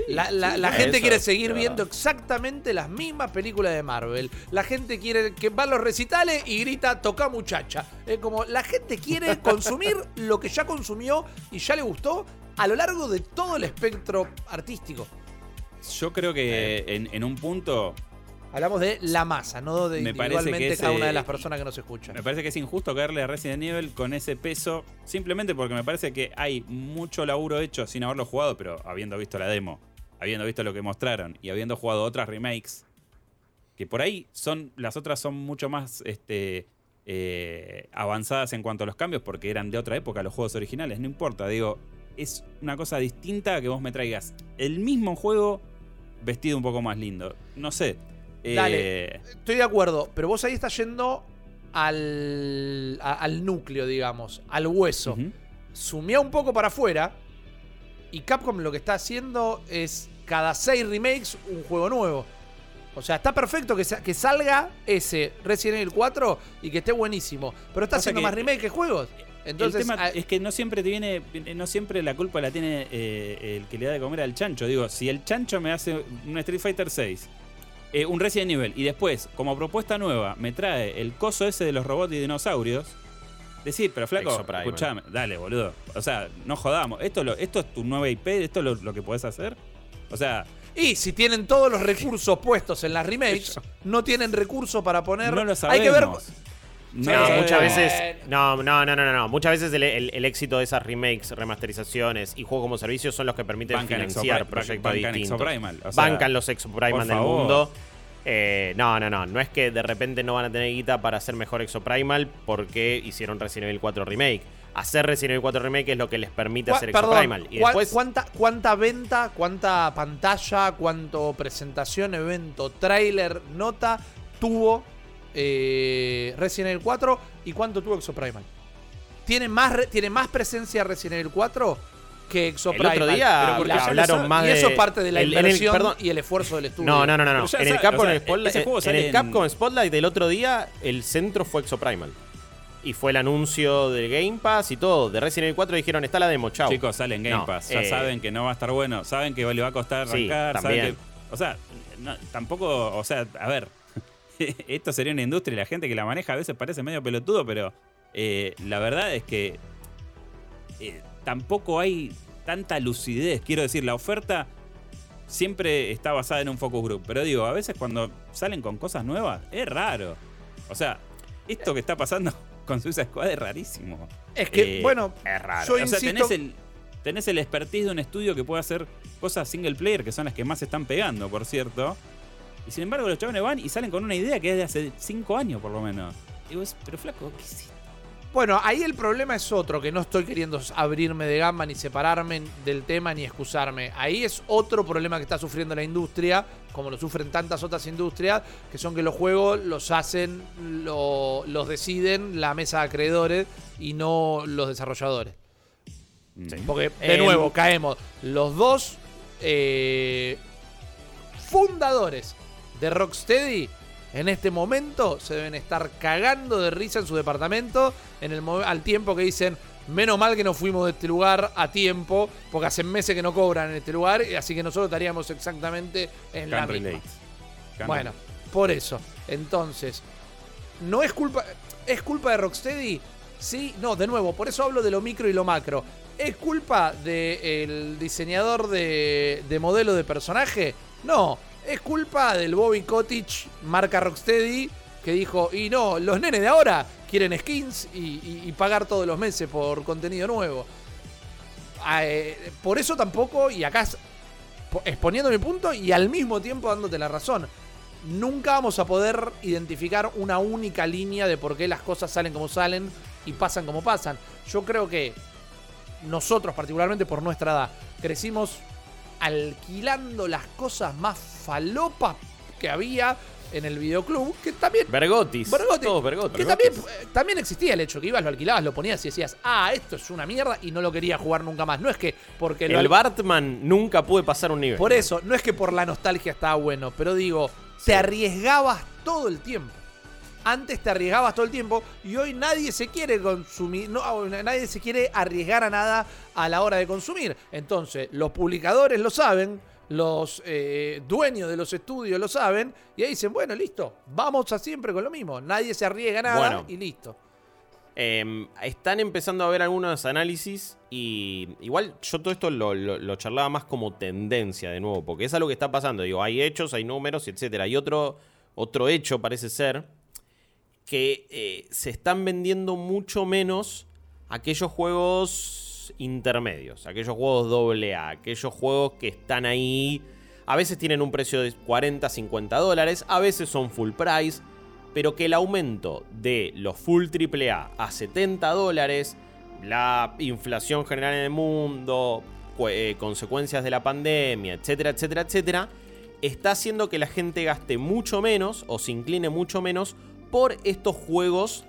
la, gente quiere seguir viendo exactamente las mismas películas de Marvel. La gente quiere que va a los recitales y grita toca muchacha. Es como la gente quiere consumir lo que ya consumió y ya le gustó a lo largo de todo el espectro artístico. Yo creo que en, un punto Hablamos de la masa, no de Me individualmente cada una de las personas que nos escuchan. Me parece que es injusto caerle a Resident Evil con ese peso, simplemente porque me parece que hay mucho laburo hecho sin haberlo jugado, pero habiendo visto la demo, habiendo visto lo que mostraron y habiendo jugado otras remakes, que por ahí son las otras son mucho más este, eh, avanzadas en cuanto a los cambios, porque eran de otra época los juegos originales, no importa, digo, es una cosa distinta que vos me traigas el mismo juego vestido un poco más lindo. No sé. eh, Dale. Estoy de acuerdo, pero vos ahí estás yendo al, a- al núcleo, digamos, al hueso. Sumía un poco para afuera y Capcom lo que está haciendo es cada seis remakes un juego nuevo. O sea, está perfecto que, que salga ese Resident Evil 4 y que esté buenísimo. Pero está haciendo más remakes que juegos. Entonces, el tema ah, es que no siempre te viene, no siempre la culpa la tiene eh, el que le da de comer al chancho. Digo, si el chancho me hace un Street Fighter 6, eh, un Resident Evil, y después, como propuesta nueva, me trae el coso ese de los robots y dinosaurios, decir, pero flaco, Exoprimal. escuchame, dale, boludo. O sea, no jodamos. Esto, lo, esto es tu nueva IP, esto es lo, lo que podés hacer. O sea, y si tienen todos los recursos puestos en las remakes, no tienen recursos para poner. no lo Hay que ver. No muchas veces. No, no, no, no, no, no. Muchas veces el, el- el éxito de esas remakes, remasterizaciones y juegos como servicio son los que permiten Bancan financiar proyectos bancan distintos. Exoprimal, o sea, Bancan los Exoprimal del favor. mundo. Eh, no, no, no. No es que de repente no van a tener guita para hacer mejor Exoprimal porque hicieron Resident Evil 4 Remake. Hacer Resident Evil 4 Remake es lo que les permite hacer perdón, Exoprimal. Y después. ¿cuánta, ¿Cuánta venta, cuánta pantalla, cuánto presentación, evento, trailer, nota tuvo eh, Resident Evil 4 y cuánto tuvo Exoprimal? ¿Tiene más, re- ¿Tiene más presencia Resident Evil 4 que El Exoprimal? otro día Pero hablaron más y de. eso es parte de la el- el- inversión perdón, y el esfuerzo del estudio. No, no, no, no. En el Capcom o sea, Spotlight, en el Capcom del otro día, el centro fue Exoprimal. Y fue el anuncio del Game Pass y todo. De Resident Evil 4 dijeron, está la demo, chao. Chicos, sale en Game No, Pass. Ya eh, saben que no va a estar bueno. Saben que le va a costar Sí, arrancar. saben que- o sea, no, tampoco. O sea, a ver. esto sería una industria y la gente que la maneja a veces parece medio pelotudo, pero eh, la verdad es que eh, tampoco hay tanta lucidez. Quiero decir, la oferta siempre está basada en un focus group. Pero digo, a veces cuando salen con cosas nuevas, es raro. O sea, esto que está pasando con Suicide Squad es rarísimo. Es que, Eh, bueno, Es raro. yo O sea, insisto... tenés el, tenés el expertise de un estudio que puede hacer cosas single player, que son las que más se están pegando, por cierto. Y sin embargo, los chavales van y salen con una idea que es de hace cinco años, por lo menos. Digo, es- pero flaco, ¿qué hiciste? Bueno, ahí el problema es otro, que no estoy queriendo abrirme de gamba, ni separarme del tema, ni excusarme. Ahí es otro problema que está sufriendo la industria, como lo sufren tantas otras industrias, que son que los juegos los hacen, lo- los deciden la mesa de acreedores y no los desarrolladores. Porque, de Em, nuevo, caemos. Los dos eh, fundadores de Rocksteady en este momento se deben estar cagando de risa en su departamento en el al tiempo que dicen, menos mal que nos fuimos de este lugar a tiempo, porque hace meses que no cobran en este lugar, y así que nosotros estaríamos exactamente en la misma. relate. Can't Bueno, por eso. Entonces, no es culpa. ¿Es culpa de Rocksteady? Sí, no, de nuevo, por eso hablo de lo micro y lo macro. ¿Es culpa del diseñador de, de modelo de personaje? No, es culpa del Bobby Cottage, marca Rocksteady, que dijo, y no, los nenes de ahora quieren skins y, pagar todos los meses por contenido nuevo. Ah, eh, por eso tampoco, y acá exponiendo mi punto y al mismo tiempo dándote la razón. Nunca vamos a poder identificar una única línea de por qué las cosas salen como salen y pasan como pasan. Yo creo que nosotros, particularmente por nuestra edad, crecimos alquilando las cosas más falopas que había en el videoclub, que también Bergotis. Todos Bergotis. que también, eh, también existía el hecho que ibas, lo alquilabas, lo ponías y decías, ah, esto es una mierda y no lo quería jugar nunca más. No es que porque El Bartman nunca pude pasar un nivel. Por eso, no es que por la nostalgia estaba bueno, pero digo, te arriesgabas todo el tiempo. Antes te arriesgabas todo el tiempo y hoy nadie se quiere consumir, no, nadie se quiere arriesgar a nada a la hora de consumir. Entonces, los publicadores lo saben, los eh, dueños de los estudios lo saben y ahí dicen, bueno, listo, vamos a siempre con lo mismo. Nadie se arriesga a nada Bueno. y listo. Eh, están empezando a ver algunos análisis y igual yo todo esto lo, lo- lo charlaba más como tendencia de nuevo, porque es algo que está pasando. Digo, hay hechos, hay números, etcétera. Y otro otro hecho parece ser, que eh, se están vendiendo mucho menos aquellos juegos intermedios, aquellos juegos AA, aquellos juegos que están ahí. A veces tienen un precio de 40, 50 dólares, a veces son full price, pero que el aumento de los full AAA a 70 dólares, la inflación general en el mundo, eh, consecuencias de la pandemia, etcétera, etcétera, etcétera, está haciendo que la gente gaste mucho menos o se incline mucho menos por estos juegos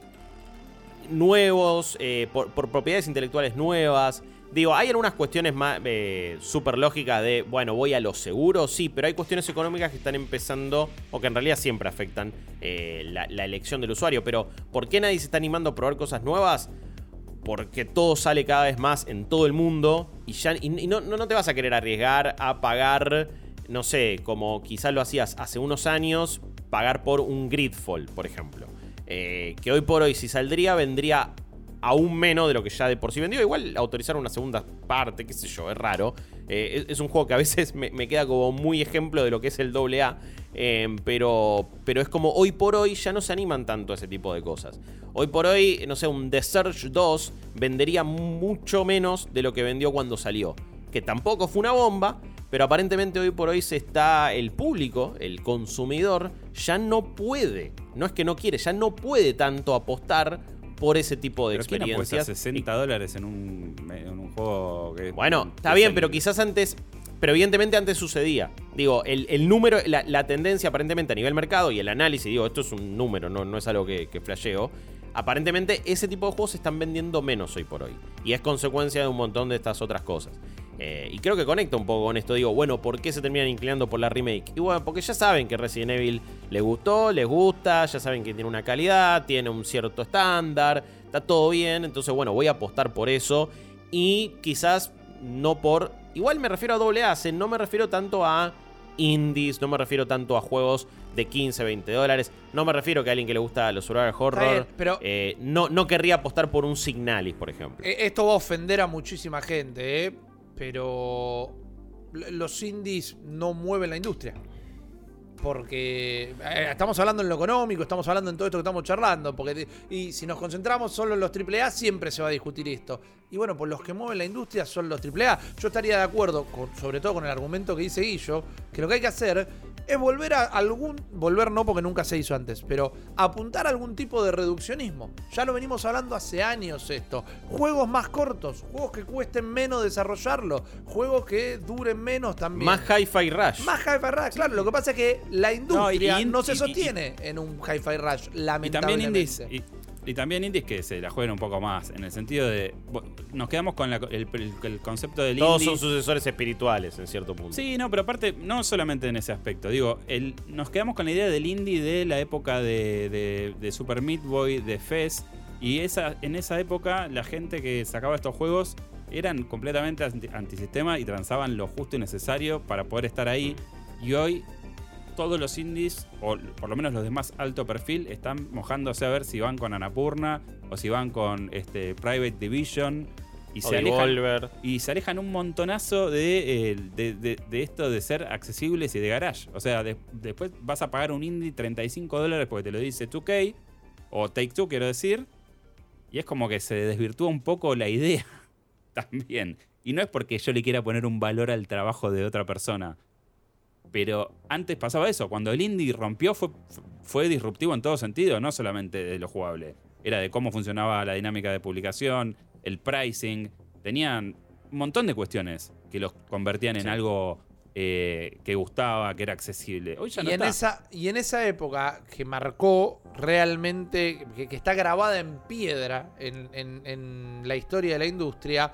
nuevos, eh, por, propiedades intelectuales nuevas. Digo, hay algunas cuestiones más eh, súper lógicas de, bueno, voy a lo seguro, sí, pero hay cuestiones económicas que están empezando, o que en realidad siempre afectan eh, la, elección del usuario. Pero, ¿por qué nadie se está animando a probar cosas nuevas? Porque todo sale cada vez más en todo el mundo y ya y no, no, te vas a querer arriesgar a pagar, no sé, como quizás lo hacías hace unos años, pagar por un Gridfall, por ejemplo. Eh, que hoy por hoy, si saldría, vendría aún menos de lo que ya de por sí vendió. Igual autorizar una segunda parte, qué sé yo, es raro. Eh, es, un juego que a veces me, queda como muy ejemplo de lo que es el AA. Eh, pero, pero es como hoy por hoy ya no se animan tanto a ese tipo de cosas. Hoy por hoy, no sé, un The Surge 2 vendería mucho menos de lo que vendió cuando salió. Que tampoco fue una bomba, pero aparentemente hoy por hoy se está el público, el consumidor, ya no puede, no es que no quiere, ya no puede tanto apostar por ese tipo de ¿Pero experiencias. 60 dólares en un, en un juego que. Bueno, está bien, pero quizás antes. Pero evidentemente antes sucedía. Digo, el, número, la, tendencia aparentemente a nivel mercado y el análisis, digo, esto es un número, no, no es algo que, que flasheo. Aparentemente ese tipo de juegos se están vendiendo menos hoy por hoy. Y es consecuencia de un montón de estas otras cosas. Eh, y creo que conecta un poco con esto. Digo, bueno, ¿por qué se terminan inclinando por la remake? Y bueno, porque ya saben que Resident Evil les gustó, les gusta, ya saben que tiene una calidad, tiene un cierto estándar, está todo bien. Entonces, bueno, voy a apostar por eso. Y quizás no por. Igual me refiero a AA, no me refiero tanto a indies, no me refiero tanto a juegos de 15, 20 dólares. No me refiero que a alguien que le gusta los survival horror pero eh, no, no querría apostar por un Signalis, por ejemplo. Eh, esto va a ofender a muchísima gente, ¿eh? Pero los indies no mueven la industria. Porque eh, estamos hablando en lo económico, estamos hablando en todo esto que estamos charlando. Porque, y si nos concentramos solo en los AAA, siempre se va a discutir esto. Y bueno, pues los que mueven la industria son los AAA. Yo estaría de acuerdo, sobre todo con el argumento que dice Guillo, que lo que hay que hacer es volver a algún, volver no porque nunca se hizo antes, pero apuntar a algún tipo de reduccionismo. Ya lo venimos hablando hace años esto. Juegos más cortos, juegos que cuesten menos desarrollarlo, juegos que duren menos también. Más Hi-Fi Rush. Más Hi-Fi Rush, claro. Lo que pasa es que la industria no, se sostiene en un Hi-Fi Rush, lamentablemente. Y también indies, y también indies que se la jueguen un poco más, en el sentido de. Nos quedamos con el, concepto del Todos son sucesores espirituales, en cierto punto. Sí, no, pero aparte, no solamente en ese aspecto. Digo, el, nos quedamos con la idea del indie de la época de, de, Super Meat Boy, de Fez. Y esa, en esa época, la gente que sacaba estos juegos eran completamente antisistema y transaban lo justo y necesario para poder estar ahí. Y hoy todos los indies, o por lo menos los de más alto perfil, están mojándose a ver si van con Anapurna o si van con este, Private Division. Y se, alejan, y se alejan un montonazo de, eh, esto de ser accesibles y de garage. O sea, después vas a pagar un indie 35 dólares porque te lo dice 2K, o Take Two, quiero decir. Y es como que se desvirtúa un poco la idea también. Y no es porque yo le quiera poner un valor al trabajo de otra persona. Pero antes pasaba eso, cuando el indie rompió fue, fue disruptivo en todo sentido, no solamente de lo jugable. Era de cómo funcionaba la dinámica de publicación, el pricing, tenían un montón de cuestiones que los convertían en algo eh, que gustaba, que era accesible. Hoy ya no y, en Esa, y en esa época que marcó realmente, que, está grabada en piedra en, en, la historia de la industria,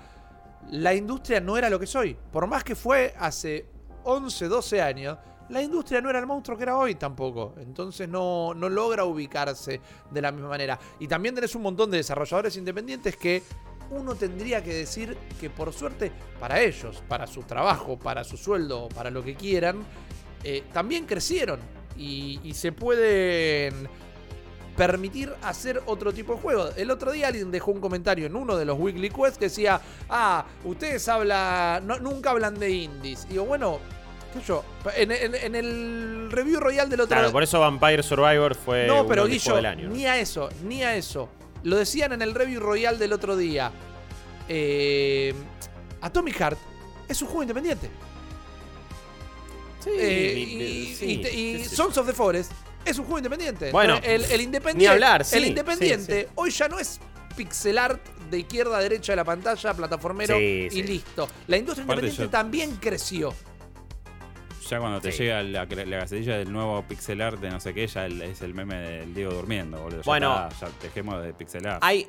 la industria no era lo que es hoy. Por más que fue hace 11, 12 años, la industria no era el monstruo que era hoy tampoco. Entonces no, no logra ubicarse de la misma manera. Y también tenés un montón de desarrolladores independientes que uno tendría que decir que por suerte para ellos, para su trabajo, para su sueldo, para lo que quieran, eh, también crecieron y, se pueden permitir hacer otro tipo de juego. El otro día alguien dejó un comentario en uno de los Weekly Quests que decía, ah, ustedes hablan, nunca hablan de indies. Y digo, bueno, yo, en, el review royal del otro Claro, por eso Vampire Survivor fue no, pero Guillo, del año. Ni a eso, ni a eso. Lo decían en el review royal del otro día. Eh, Atomic Heart es un juego independiente. Sí, eh, y, Songs of the Forest es un juego independiente. Bueno, el, independiente, hablar, el independiente hoy ya no es pixel art de izquierda a derecha de la pantalla, plataformero y listo. La industria independiente también creció. Ya cuando te llega la, la del nuevo pixel art de no sé qué, ya es el meme del Diego durmiendo, boludo. bueno, ya dejemos de pixel art. Hay,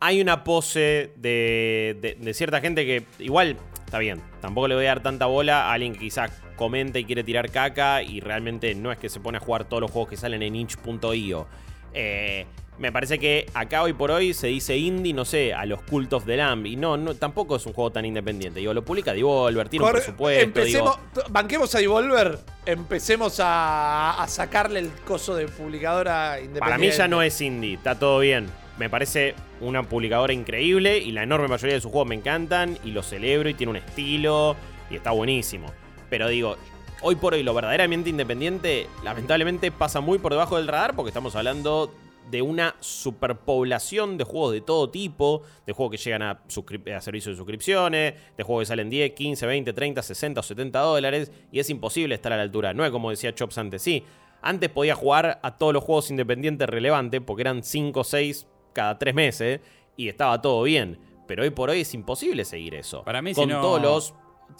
hay una pose de, de, cierta gente que igual está bien. Tampoco le voy a dar tanta bola a alguien que quizás comenta y quiere tirar caca y realmente no es que se pone a jugar todos los juegos que salen en inch.io. Eh, me parece que acá hoy por hoy se dice indie, no sé, a los cultos del Lamb. Y no, no, tampoco es un juego tan independiente. Digo, lo publica Devolver, tiene un presupuesto. Empecemos, banquemos a Devolver, empecemos a, sacarle el coso de publicadora independiente. Para mí ya no es indie, está todo bien. Me parece una publicadora increíble y la enorme mayoría de sus juegos me encantan y lo celebro y tiene un estilo y está buenísimo. Pero digo, hoy por hoy lo verdaderamente independiente lamentablemente pasa muy por debajo del radar porque estamos hablando de una superpoblación de juegos de todo tipo, de juegos que llegan a, a servicios de suscripciones, de juegos que salen 10, 15, 20, 30, 60 o 70 dólares, y es imposible estar a la altura. No es como decía Chops antes, sí. Antes podía jugar a todos los juegos independientes relevantes, porque eran 5 o 6 cada 3 meses, y estaba todo bien. Pero hoy por hoy es imposible seguir eso. Para mí, con si todos los.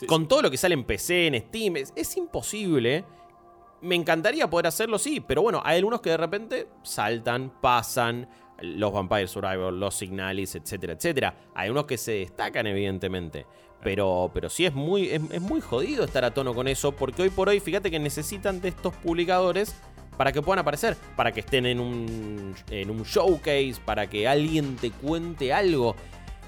Con todo lo que sale en PC, en Steam, es imposible me encantaría poder hacerlo, sí, pero bueno, hay algunos que de repente saltan, pasan, los Vampire Survivor, los Signalis, etcétera, etcétera. Hay unos que se destacan, evidentemente. Pero, pero sí es muy, es, muy jodido estar a tono con eso, porque hoy por hoy, fíjate que necesitan de estos publicadores para que puedan aparecer, para que estén en un, en un showcase, para que alguien te cuente algo.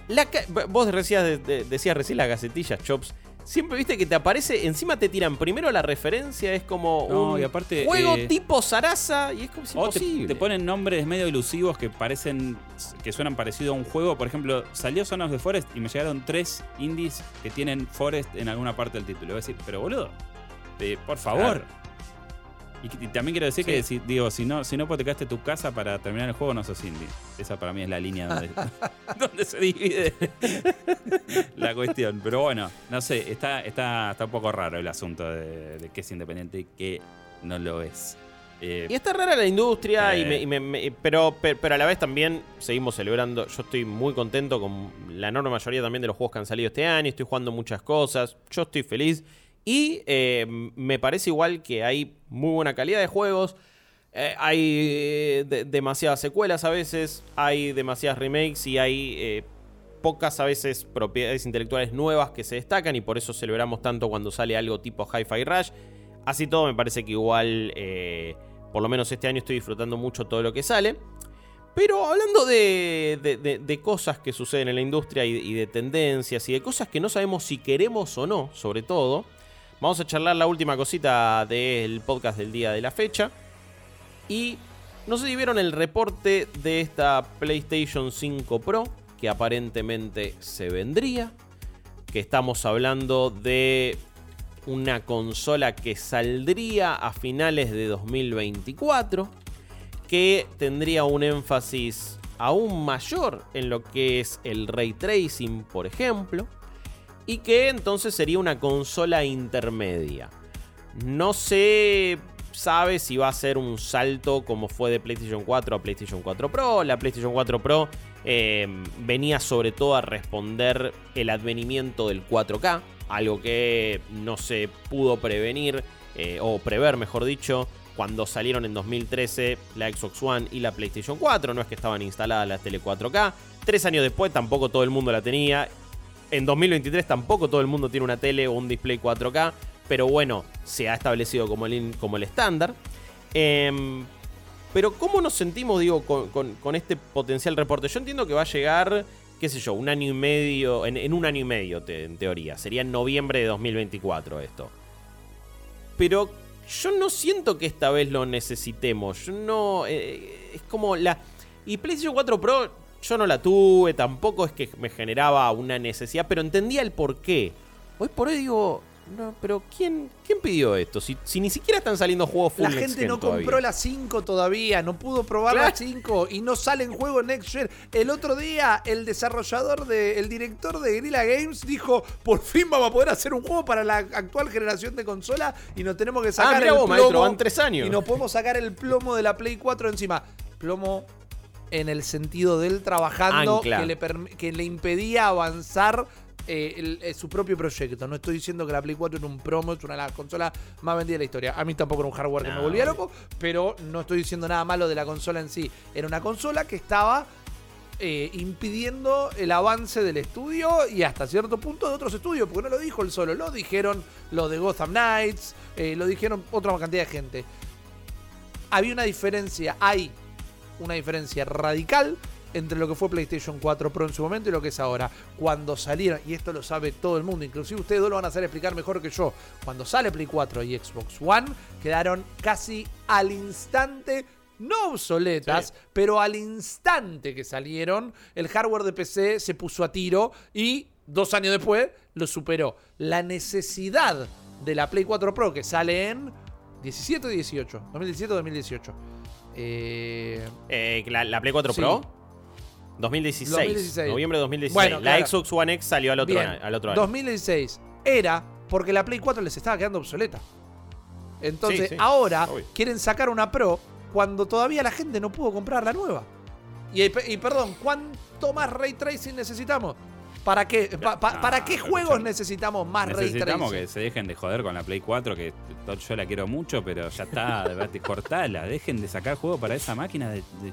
La, vos decías, decías recién las gacetillas, Chops siempre viste que te aparece, encima te tiran primero la referencia, es como un juego eh, tipo Sarasa y es como si te, te, ponen nombres medio ilusivos que parecen, que suenan parecido a un juego. Por ejemplo, salió Son of the Forest y me llegaron tres indies que tienen Forest en alguna parte del título. Voy a decir, pero boludo, eh, por favor. Y, también quiero decir que si, digo, si no, si no hipotecaste tu casa para terminar el juego, no sos indie. Esa para mí es la línea donde, se divide la cuestión. Pero bueno, no sé, está, está, está un poco raro el asunto de, de que es independiente y que no lo es. Eh, y está rara la industria, y pero, pero a la vez también seguimos celebrando. Yo estoy muy contento con la enorme mayoría también de los juegos que han salido este año. Estoy jugando muchas cosas. Yo estoy feliz. Y eh, me parece igual que hay muy buena calidad de juegos. Eh, hay demasiadas secuelas a veces, hay demasiadas remakes y hay eh, pocas a veces propiedades intelectuales nuevas que se destacan y por eso celebramos tanto cuando sale algo tipo Hi-Fi Rush. Así todo me parece que igual, por lo menos este año estoy disfrutando mucho todo lo que sale. Pero hablando de, cosas que suceden en la industria y de tendencias y de cosas que no sabemos si queremos o no, sobre todo, Vamos a charlar la última cosita del podcast del día de la fecha. Y no sé si vieron el reporte de esta PlayStation 5 Pro, que aparentemente se vendría. Que estamos hablando de una consola que saldría a finales de 2024. Que tendría un énfasis aún mayor en lo que es el ray tracing, por ejemplo y que entonces sería una consola intermedia. No se sabe si va a ser un salto como fue de PlayStation 4 a PlayStation 4 Pro. La PlayStation 4 Pro em, venía sobre todo a responder el advenimiento del 4K, algo que no se pudo prevenir eh, o prever, mejor dicho, cuando salieron en 2013 la Xbox One y la PlayStation 4. No es que estaban instaladas las tele 4K. Tres años después tampoco todo el mundo la tenía en 2023 tampoco todo el mundo tiene una tele o un display 4K, pero bueno, se ha establecido como el, como el estándar. Em, pero ¿cómo nos sentimos, digo, con, este potencial reporte? Yo entiendo que va a llegar, qué sé yo, un año y medio, en, un año y medio en teoría. Sería en noviembre de 2024 esto. Pero yo no siento que esta vez lo necesitemos. Yo no... Eh, es como la... Y PlayStation 4 Pro yo no la tuve, tampoco es que me generaba una necesidad, pero entendía el por qué. Hoy por hoy digo, no, pero ¿quién, quién pidió esto? Si, si ni siquiera están saliendo juegos full La gente no compró la 5 todavía, no pudo probar la 5 y no sale en juego Next Gen. El otro día, el desarrollador, de, el director de Guerrilla Games dijo: Por fin vamos a poder hacer un juego para la actual generación de consola y nos tenemos que sacar ah, el vos, plomo. Maestro, van tres años. Y nos podemos sacar el plomo de la Play 4 encima. Plomo en el sentido de él trabajando que le, que le impedía avanzar eh, eh, su propio proyecto. No estoy diciendo que la Play 4 era un promo, es una de las consolas más vendidas de la historia. A mí tampoco era un hardware que me volvía loco, pero no estoy diciendo nada malo de la consola en sí. Era una consola que estaba eh, impidiendo el avance del estudio y hasta cierto punto de otros estudios, porque no lo dijo él solo, lo dijeron los de Gotham Knights, lo dijeron otra cantidad de gente. Había una diferencia, hay una diferencia radical entre lo que fue PlayStation 4 Pro en su momento y lo que es ahora. Cuando salieron, y esto lo sabe todo el mundo, inclusive ustedes dos lo van a hacer explicar mejor que yo, cuando sale Play 4 y Xbox One, quedaron casi al instante no obsoletas, pero al instante que salieron, el hardware de PC se puso a tiro y dos años después lo superó. La necesidad de la Play 4 Pro que sale en 17 18, 2017 2018. Eh, eh, la, Play 4 Pro. 2016, Noviembre de 2016. la Xbox One X salió al otro, año, al otro año. 2016 era porque la Play 4 les estaba quedando obsoleta. Entonces, ahora quieren sacar una Pro cuando todavía la gente no pudo comprar la nueva. Y, perdón, ¿cuánto más ray tracing necesitamos? ¿Para qué, ¿para qué juegos necesitamos más ray tracing? Necesitamos que se dejen de joder con la Play 4, que yo la quiero mucho, pero ya está, cortala. Dejen de sacar juegos para esa máquina de, de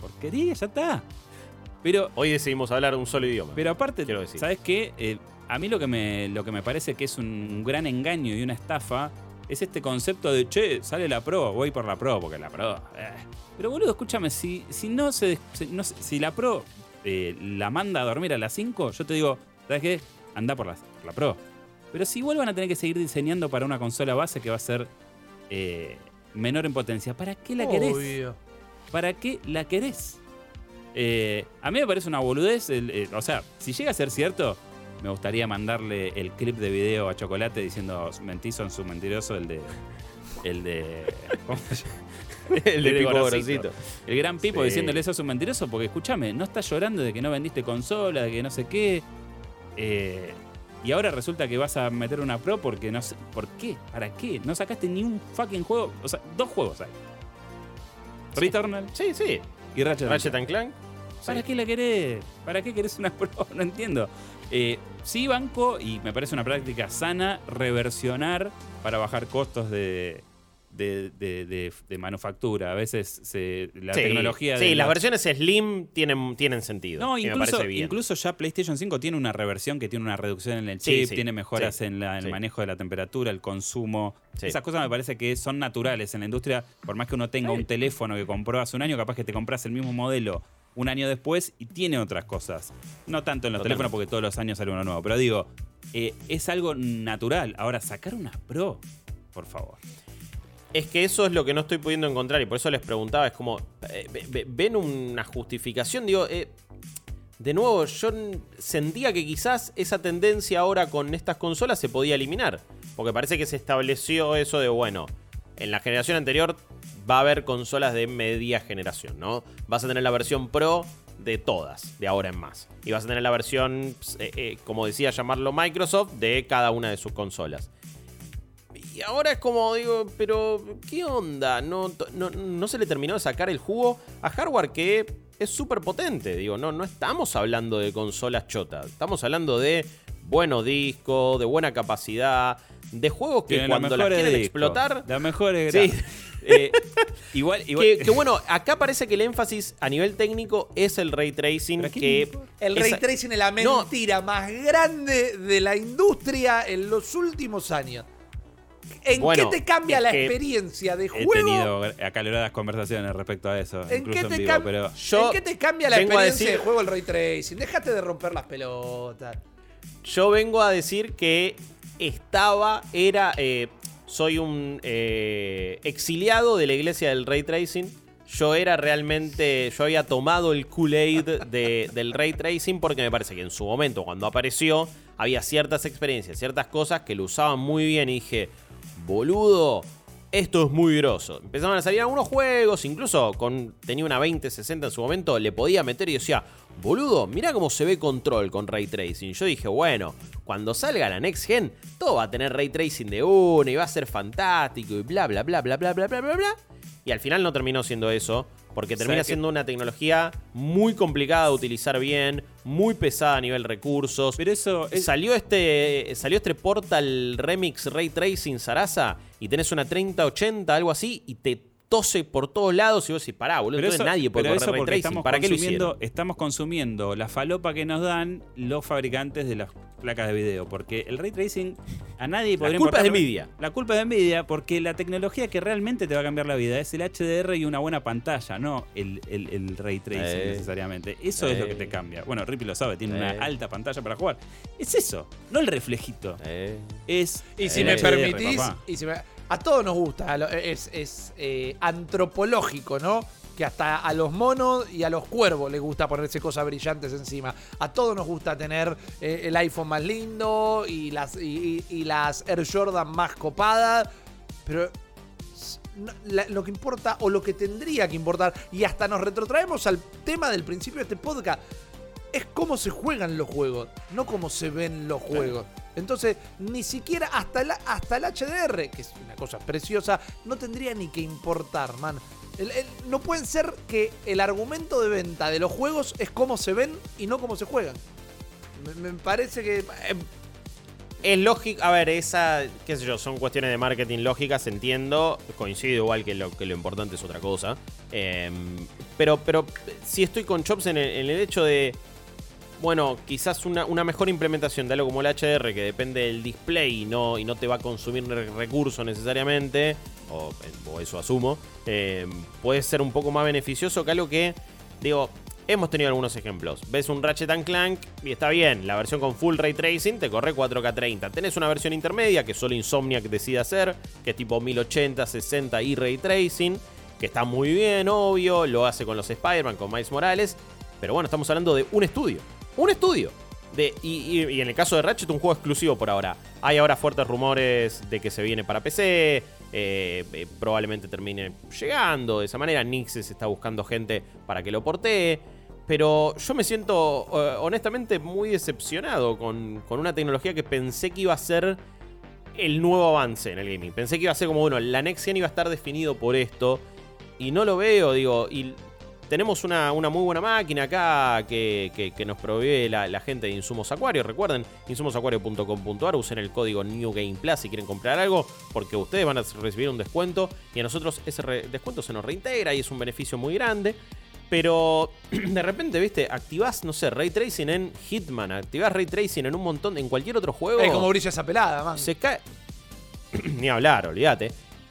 porquería, ya está. Pero hoy decidimos hablar un solo idioma. Pero aparte, quiero decir. ¿sabes qué? Eh, a mí lo que, me, lo que me parece que es un gran engaño y una estafa es este concepto de, che, sale la Pro, voy por la Pro, porque la Pro... Eh". Pero boludo, escúchame, si, si no se... Si, la Pro eh, la manda a dormir a las 5, yo te digo, ¿sabes qué? Anda por la, la Pro. Pero si vuelvan a tener que seguir diseñando para una consola base que va a ser menor en potencia, ¿para qué la querés? ¿Para qué la querés? Eh, a mí me parece una boludez. Eh, o sea, si llega a ser cierto, me gustaría mandarle el clip de video a Chocolate diciendo mentí, son su mentiroso, el de. El de. ¿Cómo se llama? el de Pipo El gran Pipo diciéndole eso es un mentiroso, porque escúchame, no estás llorando de que no vendiste consola, de que no sé qué. Eh, y ahora resulta que vas a meter una Pro porque no sé. ¿Por qué? ¿Para qué? No sacaste ni un fucking juego. O sea, dos juegos hay. Returnal. Sí, sí. Y Ratchet, Ratchet Clank. ¿Para qué la querés? ¿Para qué querés una Pro? No entiendo. Eh, sí, banco, y me parece una práctica sana, reversionar para bajar costos de, de, manufactura. A veces la tecnología. Sí, las versiones Slim tienen, tienen sentido. No, incluso, incluso ya PlayStation 5 tiene una reversión que tiene una reducción en el chip, tiene mejoras en, el manejo de la temperatura, el consumo. Esas cosas me parece que son naturales en la industria. Por más que uno tenga un teléfono que compró hace un año, capaz que te compras el mismo modelo un año después y tiene otras cosas. No tanto en los teléfonos porque todos los años sale uno nuevo, pero digo, eh, es algo natural. Ahora, sacar una Pro, por favor. Es que eso es lo que no estoy pudiendo encontrar y por eso les preguntaba, es como, eh, ¿ven una justificación? Digo, eh, de nuevo, yo sentía que quizás esa tendencia ahora con estas consolas se podía eliminar, porque parece que se estableció eso de, bueno, en la generación anterior va a haber consolas de media generación, ¿no? Vas a tener la versión Pro de todas, de ahora en más. Y vas a tener la versión, eh, eh, como decía llamarlo Microsoft, de cada una de sus consolas. Y ahora es como digo, pero ¿qué onda? No, no, se le terminó de sacar el jugo a hardware que es súper potente. Digo, no, no estamos hablando de consolas chotas. Estamos hablando de buenos discos, de buena capacidad, de juegos que cuando las quieren explotar. La mejor sí. Eh, igual, Que, bueno, acá parece que el énfasis a nivel técnico es el ray tracing. Que el ray tracing es la mentira más grande de la industria en los últimos años. ¿En qué te cambia la experiencia de juego? He tenido acaloradas conversaciones respecto a eso. ¿En, qué, te pero ¿En qué te cambia la experiencia de juego el ray tracing? Déjate de romper las pelotas. Yo vengo a decir que estaba, era, eh, soy un eh, exiliado de la iglesia del ray tracing. yo era realmente, yo había tomado el Kool-Aid de, del ray tracing porque me parece que en su momento, cuando apareció, había ciertas experiencias, ciertas cosas que lo usaban muy bien y dije, boludo, esto es muy groso. Empezaron a salir algunos juegos, incluso tenía una 2060 en su momento, le podía meter y decía, boludo, mira cómo se ve control con ray tracing. Yo dije, bueno, cuando salga la next gen, todo va a tener ray tracing de una y va a ser fantástico y bla bla bla bla bla bla bla bla bla. Y al final no terminó siendo eso. Porque termina siendo una tecnología muy complicada de utilizar bien, muy pesada a nivel recursos. Pero eso. Salió este. Salió este Portal Remix Ray Tracing Sarasa. Y tenés una 3080, algo así. Y te tose por todos lados y vos decís, pará, boludo, entonces nadie puede correr ray tracing. ¿Para qué lo hicieron? Estamos consumiendo la falopa que nos dan los fabricantes de las placas de video, porque el ray tracing a nadie podría La culpa es de Nvidia. La culpa es de Nvidia porque la tecnología que realmente te va a cambiar la vida es el HDR y una buena pantalla, no el, ray tracing eh. necesariamente. Eso es lo que te eh. cambia. Bueno, Rippy lo sabe, tiene una eh. alta pantalla para jugar. Es eso, no el reflejito. Es y si me permitís, y si me, a todos nos gusta, es, eh, antropológico, ¿no? Que hasta a los monos y a los cuervos les gusta ponerse cosas brillantes encima. A todos nos gusta tener eh, el iPhone más lindo y las, y, las Air Jordan más copadas. Pero lo que importa o lo que tendría que importar, y hasta nos retrotraemos al tema del principio de este podcast, es cómo se juegan los juegos, no cómo se ven los juegos. Entonces, ni siquiera hasta el, hasta el HDR, que es una cosa preciosa, no tendría ni que importar, man. no pueden ser que el argumento de venta de los juegos es cómo se ven y no cómo se juegan. Me, parece que... Eh, es lógico, a ver, esa, qué sé yo, son cuestiones de marketing lógicas, entiendo, coincido igual que lo, que lo importante es otra cosa. Em, pero, pero sí estoy con Chops en el hecho de, bueno, quizás una, mejor implementación de algo como el HDR que depende del display y no, y no te va a consumir recursos necesariamente, o, eso asumo, eh, puede ser un poco más beneficioso que algo que, digo, hemos tenido algunos ejemplos. Ves un Ratchet Clank y está bien, la versión con full ray tracing te corre 4K30. Tenés una versión intermedia que solo Insomniac decide hacer, que es tipo 1080, 60 y ray tracing, que está muy bien, obvio, lo hace con los Spider-Man, con Miles Morales, pero bueno, estamos hablando de un estudio un estudio. De, y, en el caso de Ratchet, un juego exclusivo por ahora. Hay ahora fuertes rumores de que se viene para PC. Eh, eh, probablemente termine llegando de esa manera. Nixes está buscando gente para que lo portee. Pero yo me siento eh, honestamente muy decepcionado con, con, una tecnología que pensé que iba a ser el nuevo avance en el gaming. Pensé que iba a ser como, bueno, la Next Gen iba a estar definido por esto. Y no lo veo, digo. Y tenemos una, muy buena máquina acá que, nos provee la, gente de Insumos Acuario. Recuerden, insumosacuario.com.ar, usen el código New Game Plus si quieren comprar algo, porque ustedes van a recibir un descuento y a nosotros ese descuento se nos reintegra y es un beneficio muy grande. Pero de repente, viste, activás, no sé, ray tracing en Hitman, activás ray tracing en un montón, en cualquier otro juego. Es como brilla esa pelada, man. Se cae. Ni hablar, olvídate.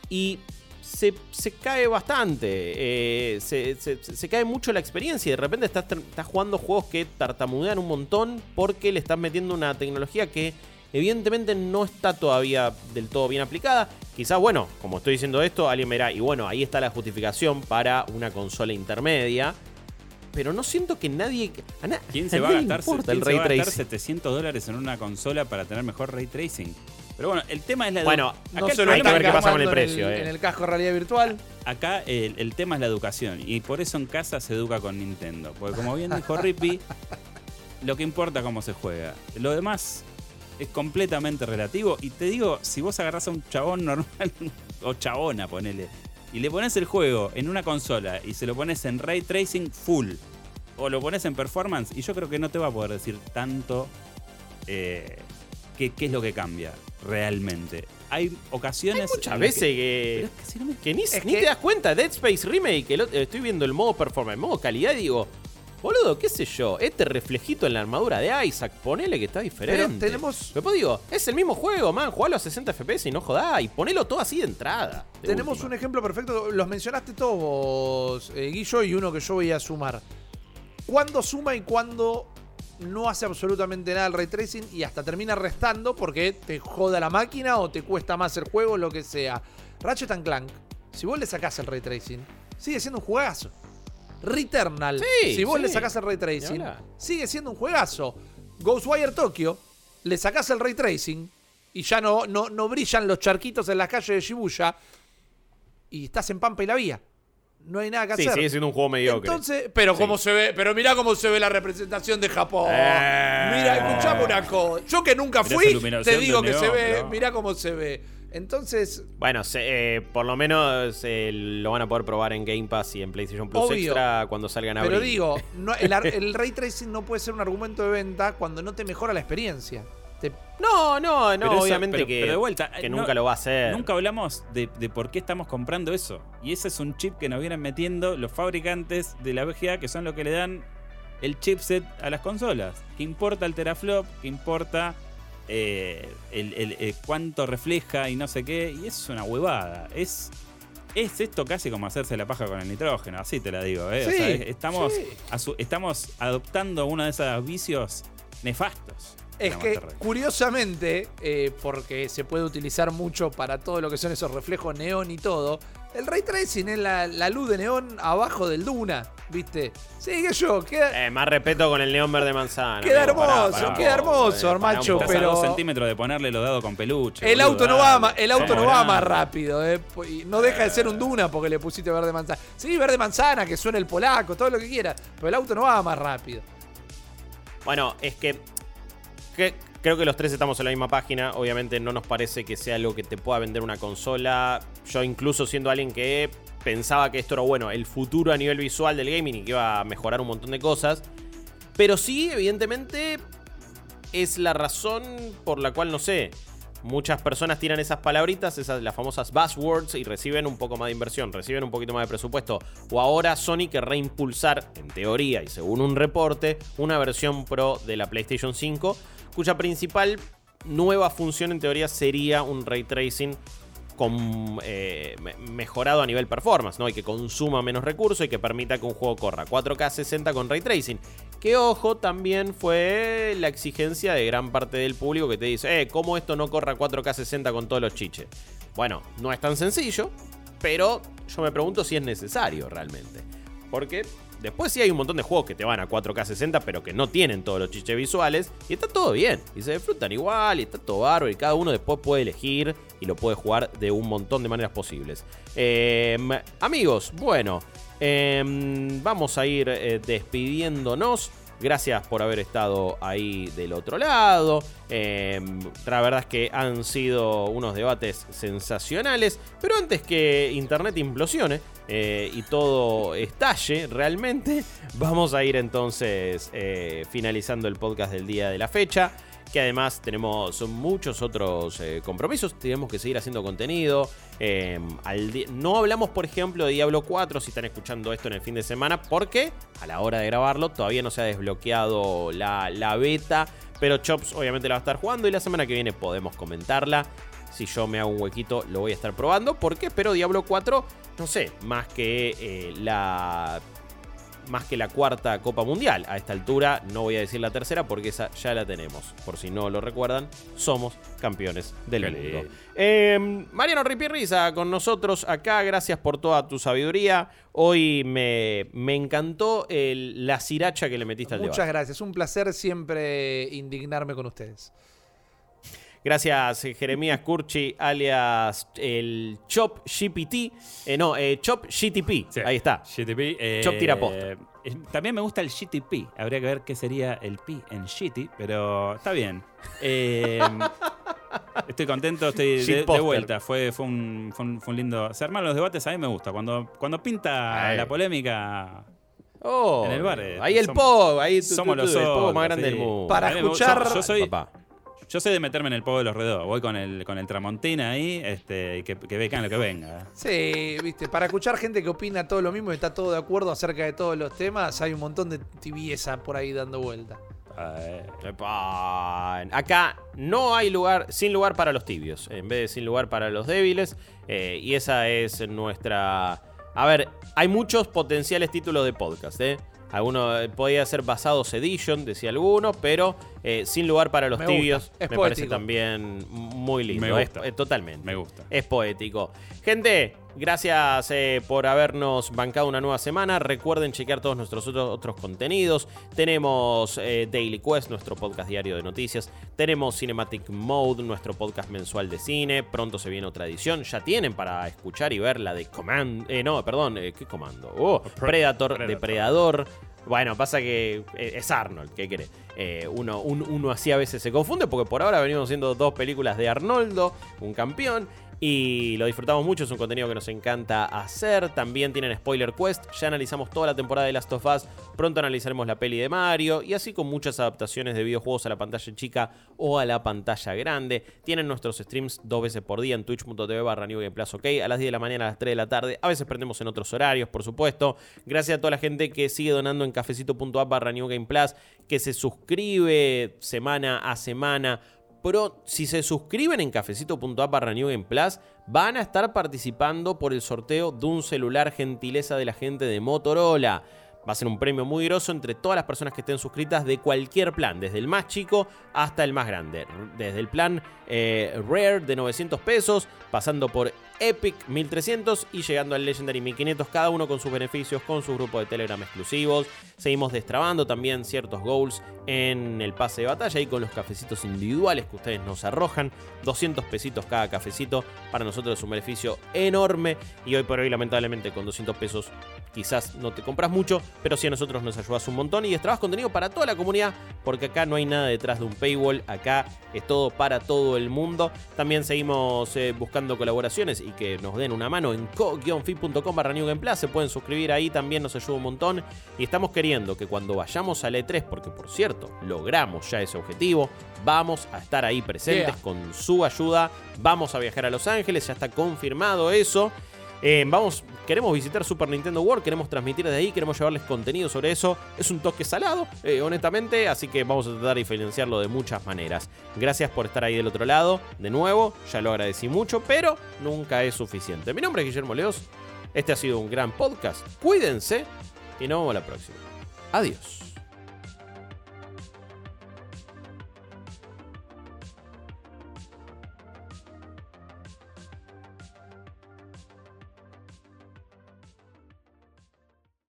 Y se, cae bastante. Eh, se, cae mucho la experiencia y de repente estás, jugando juegos que tartamudean un montón porque le estás metiendo una tecnología que evidentemente no está todavía del todo bien aplicada. Quizás, bueno, como estoy diciendo esto, alguien me dirá, y bueno, ahí está la justificación para una consola intermedia. Pero no siento que nadie. ¿Quién se va a gastar, ¿quién se va a gastar 700 dólares en una consola para tener mejor ray tracing? Pero bueno, el tema es la Bueno, no solo hay que ver qué pasa con el precio. En el, eh. en el casco realidad virtual. Acá el, tema es la educación. Y por eso en casa se educa con Nintendo. Porque como bien dijo Rippy, lo que importa es cómo se juega. Lo demás es completamente relativo. Y te digo, si vos agarrás a un chabón normal, o chabona, ponele, y le pones el juego en una consola y se lo pones en ray tracing full, o lo pones en performance, y yo creo que no te va a poder decir tanto eh, qué, qué es lo que cambia realmente. Hay ocasiones. muchas veces que, que, ni, te das cuenta. Dead Space Remake, estoy viendo el modo performance, el modo calidad y digo, boludo, qué sé yo, este reflejito en la armadura de Isaac, ponele que está diferente. Pero tenemos. Pero digo, es el mismo juego, man, jugalo a 60 FPS y no jodá, y ponelo todo así de entrada. tenemos un ejemplo perfecto, los mencionaste todos, eh, Guillo, y uno que yo voy a sumar. ¿Cuándo suma y cuándo no hace absolutamente nada el ray tracing y hasta termina restando porque te joda la máquina o te cuesta más el juego, lo que sea. Ratchet Clank, si vos le sacás el ray tracing, sigue siendo un juegazo. Returnal, Sí, si vos le sacás el ray tracing, sigue siendo un juegazo. Ghostwire Tokyo, le sacás el ray tracing y ya no, no, no brillan los charquitos en las calles de Shibuya y estás en Pampa y la Vía. No hay nada que Sí, hacer. sigue siendo un juego mediocre. Entonces, pero Sí. cómo se ve, pero mirá cómo se ve la representación de Japón. Eh. Mira, escuchame una cosa. Yo que nunca fui, te digo que se ve, pero- mirá cómo se ve. Entonces, Bueno, se- eh, por lo menos eh, lo van a poder probar en Game Pass y en PlayStation Plus Obvio. Extra cuando salgan a pero digo, no- el, ar- el ray tracing no puede ser un argumento de venta cuando no te mejora la experiencia. Te- No, no, no, Pero eso- obviamente pero- que, pero de vuelta, que eh, nunca lo va a hacer. Nunca hablamos de, de por qué estamos comprando eso. Y ese es un chip que nos vienen metiendo los fabricantes de la VGA, que son los que le dan el chipset a las consolas. ¿Qué importa el teraflop? ¿Qué importa eh, el, el- el cuánto refleja y no sé qué? Y es una huevada. Es, es esto casi como hacerse la paja con el nitrógeno, así te la digo. ¿eh? O sea, estamos, sí. estamos adoptando uno de esos vicios nefastos. Es que, curiosamente, eh, porque se puede utilizar mucho para todo lo que son esos reflejos neón y todo, el ray tracing es la, la luz de neón abajo del Duna, ¿viste? Sí, que yo, queda, Eh, más respeto con el neón verde manzana. Queda amigo, hermoso, pará, queda hermoso, pará un macho, poco. Estás a pero- dos centímetros de ponerle los dados con peluche. el boludo, auto no va, el auto no va más rápido, ¿eh? Y no deja de ser un Duna porque le pusiste verde manzana. Sí, verde manzana, que suene el polaco, todo lo que quiera, pero el auto no va más rápido. Bueno, es que, creo que los tres estamos en la misma página. Obviamente no nos parece que sea algo que te pueda vender una consola. Yo incluso siendo alguien que pensaba que esto era bueno, el futuro a nivel visual del gaming y que iba a mejorar un montón de cosas. Pero sí, evidentemente, es la razón por la cual, no sé, muchas personas tiran esas palabritas, esas, las famosas buzzwords, y reciben un poco más de inversión, reciben un poquito más de presupuesto. O ahora Sony querrá impulsar, en teoría y según un reporte, una versión Pro de la PlayStation 5, cuya principal nueva función en teoría sería un ray tracing con, eh, me- mejorado a nivel performance, ¿no? Y que consuma menos recursos y que permita que un juego corra 4K 60 con ray tracing. Que ojo, también fue la exigencia de gran parte del público que te dice, eh, ¿cómo esto no corra 4K 60 con todos los chiches? Bueno, no es tan sencillo, pero yo me pregunto si es necesario realmente. Porque después sí hay un montón de juegos que te van a 4K 60, pero que no tienen todos los chiches visuales. Y está todo bien. Y se disfrutan igual. Y está todo bárbaro. Y cada uno después puede elegir. Y lo puede jugar de un montón de maneras posibles. Em, amigos, bueno. em, vamos a ir eh, despidiéndonos. Gracias por haber estado ahí del otro lado. Em, la verdad es que han sido unos debates sensacionales. Pero antes que Internet implosione eh, y todo estalle realmente, vamos a ir entonces eh, finalizando el podcast del día de la fecha. Que además tenemos muchos otros eh, compromisos. Tenemos que seguir haciendo contenido. Di- no hablamos, por ejemplo, de Diablo 4 si están escuchando esto en el fin de semana. Porque a la hora de grabarlo todavía no se ha desbloqueado la, la beta. Pero Chops obviamente la va a estar jugando. Y la semana que viene podemos comentarla. Si yo me hago un huequito, lo voy a estar probando. Porque espero Diablo 4, no sé, más que eh, la más que la cuarta Copa Mundial. A esta altura no voy a decir la tercera porque esa ya la tenemos. Por si no lo recuerdan, somos campeones del Qué mundo. Eh, Mariano Ripirriza con nosotros acá. Gracias por toda tu sabiduría. Hoy me, me encantó el- la siracha que le metiste al Muchas debate. gracias, un placer siempre indignarme con ustedes. Gracias, eh, Jeremías Curchi, alias el Chop GPT. Eh, no, eh, Chop GTP. Sí. Ahí está. GTP. eh, Chop tira posta. eh, también me gusta el GTP. Habría que ver qué sería el P en GT, pero está bien. Estoy contento, estoy de, vuelta. Fue, fue, un, fue, un, fue un lindo. Se arman los debates, a mí me gusta. Cuando, cuando pinta Ay. la polémica. Oh, En el bar, ahí el somos- ahí tu, somos tu, los el otros, más grande sí. del mundo. Para escuchar- Yo, yo soy, Papá. Yo soy de meterme en el pogo de los redos. Voy con el, con el Tramontina ahí este, y que, que lo que venga. Sí, viste, para escuchar gente que opina todo lo mismo y está todo de acuerdo acerca de todos los temas, hay un montón de tibieza por ahí dando vuelta. Eh. Acá no hay lugar, sin lugar para los tibios, en vez de sin lugar para los débiles. eh, y esa es nuestra... A ver, hay muchos potenciales títulos de podcast, ¿eh? Alguno eh, podía ser basados edition, decía alguno, pero eh, sin lugar para los Me gusta, tibios es me parece también muy lindo. Me Es- gusta. eh, totalmente. Me gusta. Es poético. Gente, Gracias eh, por habernos bancado una nueva semana. Recuerden chequear todos nuestros otros, otros contenidos. Tenemos eh, Daily Quest, nuestro podcast diario de noticias. Tenemos Cinematic Mode, nuestro podcast mensual de cine. Pronto se viene otra edición. Ya tienen para escuchar y ver la de Command. Eh, no, perdón, ¿qué comando? Oh, Predator, Depredador. Bueno, pasa que es Arnold, ¿qué quiere? uno, uno así a veces se confunde porque por ahora venimos haciendo dos películas de Arnoldo, un campeón, y lo disfrutamos mucho, es un contenido que nos encanta hacer. También tienen Spoiler Quest, ya analizamos toda la temporada de Last of Us, pronto analizaremos la peli de Mario y así con muchas adaptaciones de videojuegos a la pantalla chica o a la pantalla grande. Tienen nuestros streams dos veces por día en twitch.tv barra New Game Plus, ok, a las 10 de la mañana, a las 3 de la tarde, a veces prendemos en otros horarios, por supuesto. Gracias a toda la gente que sigue donando en cafecito.app barra New Game Plus, que se suscribe semana a semana pero si se suscriben en cafecito.app New Game Plus, van a estar participando por el sorteo de un celular gentileza de la gente de Motorola. Va a ser un premio muy grosso entre todas las personas que estén suscritas de cualquier plan, desde el más chico hasta el más grande. Desde el plan eh, Rare de 900 pesos, pasando por Epic 1300 y llegando al Legendary 1500, cada uno con sus beneficios, con su grupo de Telegram exclusivos. Seguimos destrabando también ciertos goals en el pase de batalla y con los cafecitos individuales que ustedes nos arrojan. 200 pesitos cada cafecito, para nosotros es un beneficio enorme y hoy por hoy lamentablemente con 200 pesos quizás no te compras mucho, pero sí a nosotros nos ayudas un montón y destrabas contenido para toda la comunidad porque acá no hay nada detrás de un paywall, acá es todo para todo el mundo. También seguimos eh, buscando colaboraciones y que nos den una mano en co-fi.com barra New Se pueden suscribir ahí, también nos ayuda un montón. Y estamos queriendo que cuando vayamos al E3, porque por cierto, logramos ya ese objetivo, vamos a estar ahí presentes con su ayuda. Vamos a viajar a Los Ángeles, ya está confirmado eso. Eh, vamos, queremos visitar Super Nintendo World, queremos transmitir desde ahí, queremos llevarles contenido sobre eso. Es un toque salado, eh, honestamente, así que vamos a tratar de diferenciarlo de muchas maneras. Gracias por estar ahí del otro lado. De nuevo, ya lo agradecí mucho, pero nunca es suficiente. Mi nombre es Guillermo Leos. Este ha sido un gran podcast. Cuídense y nos vemos la próxima. Adiós.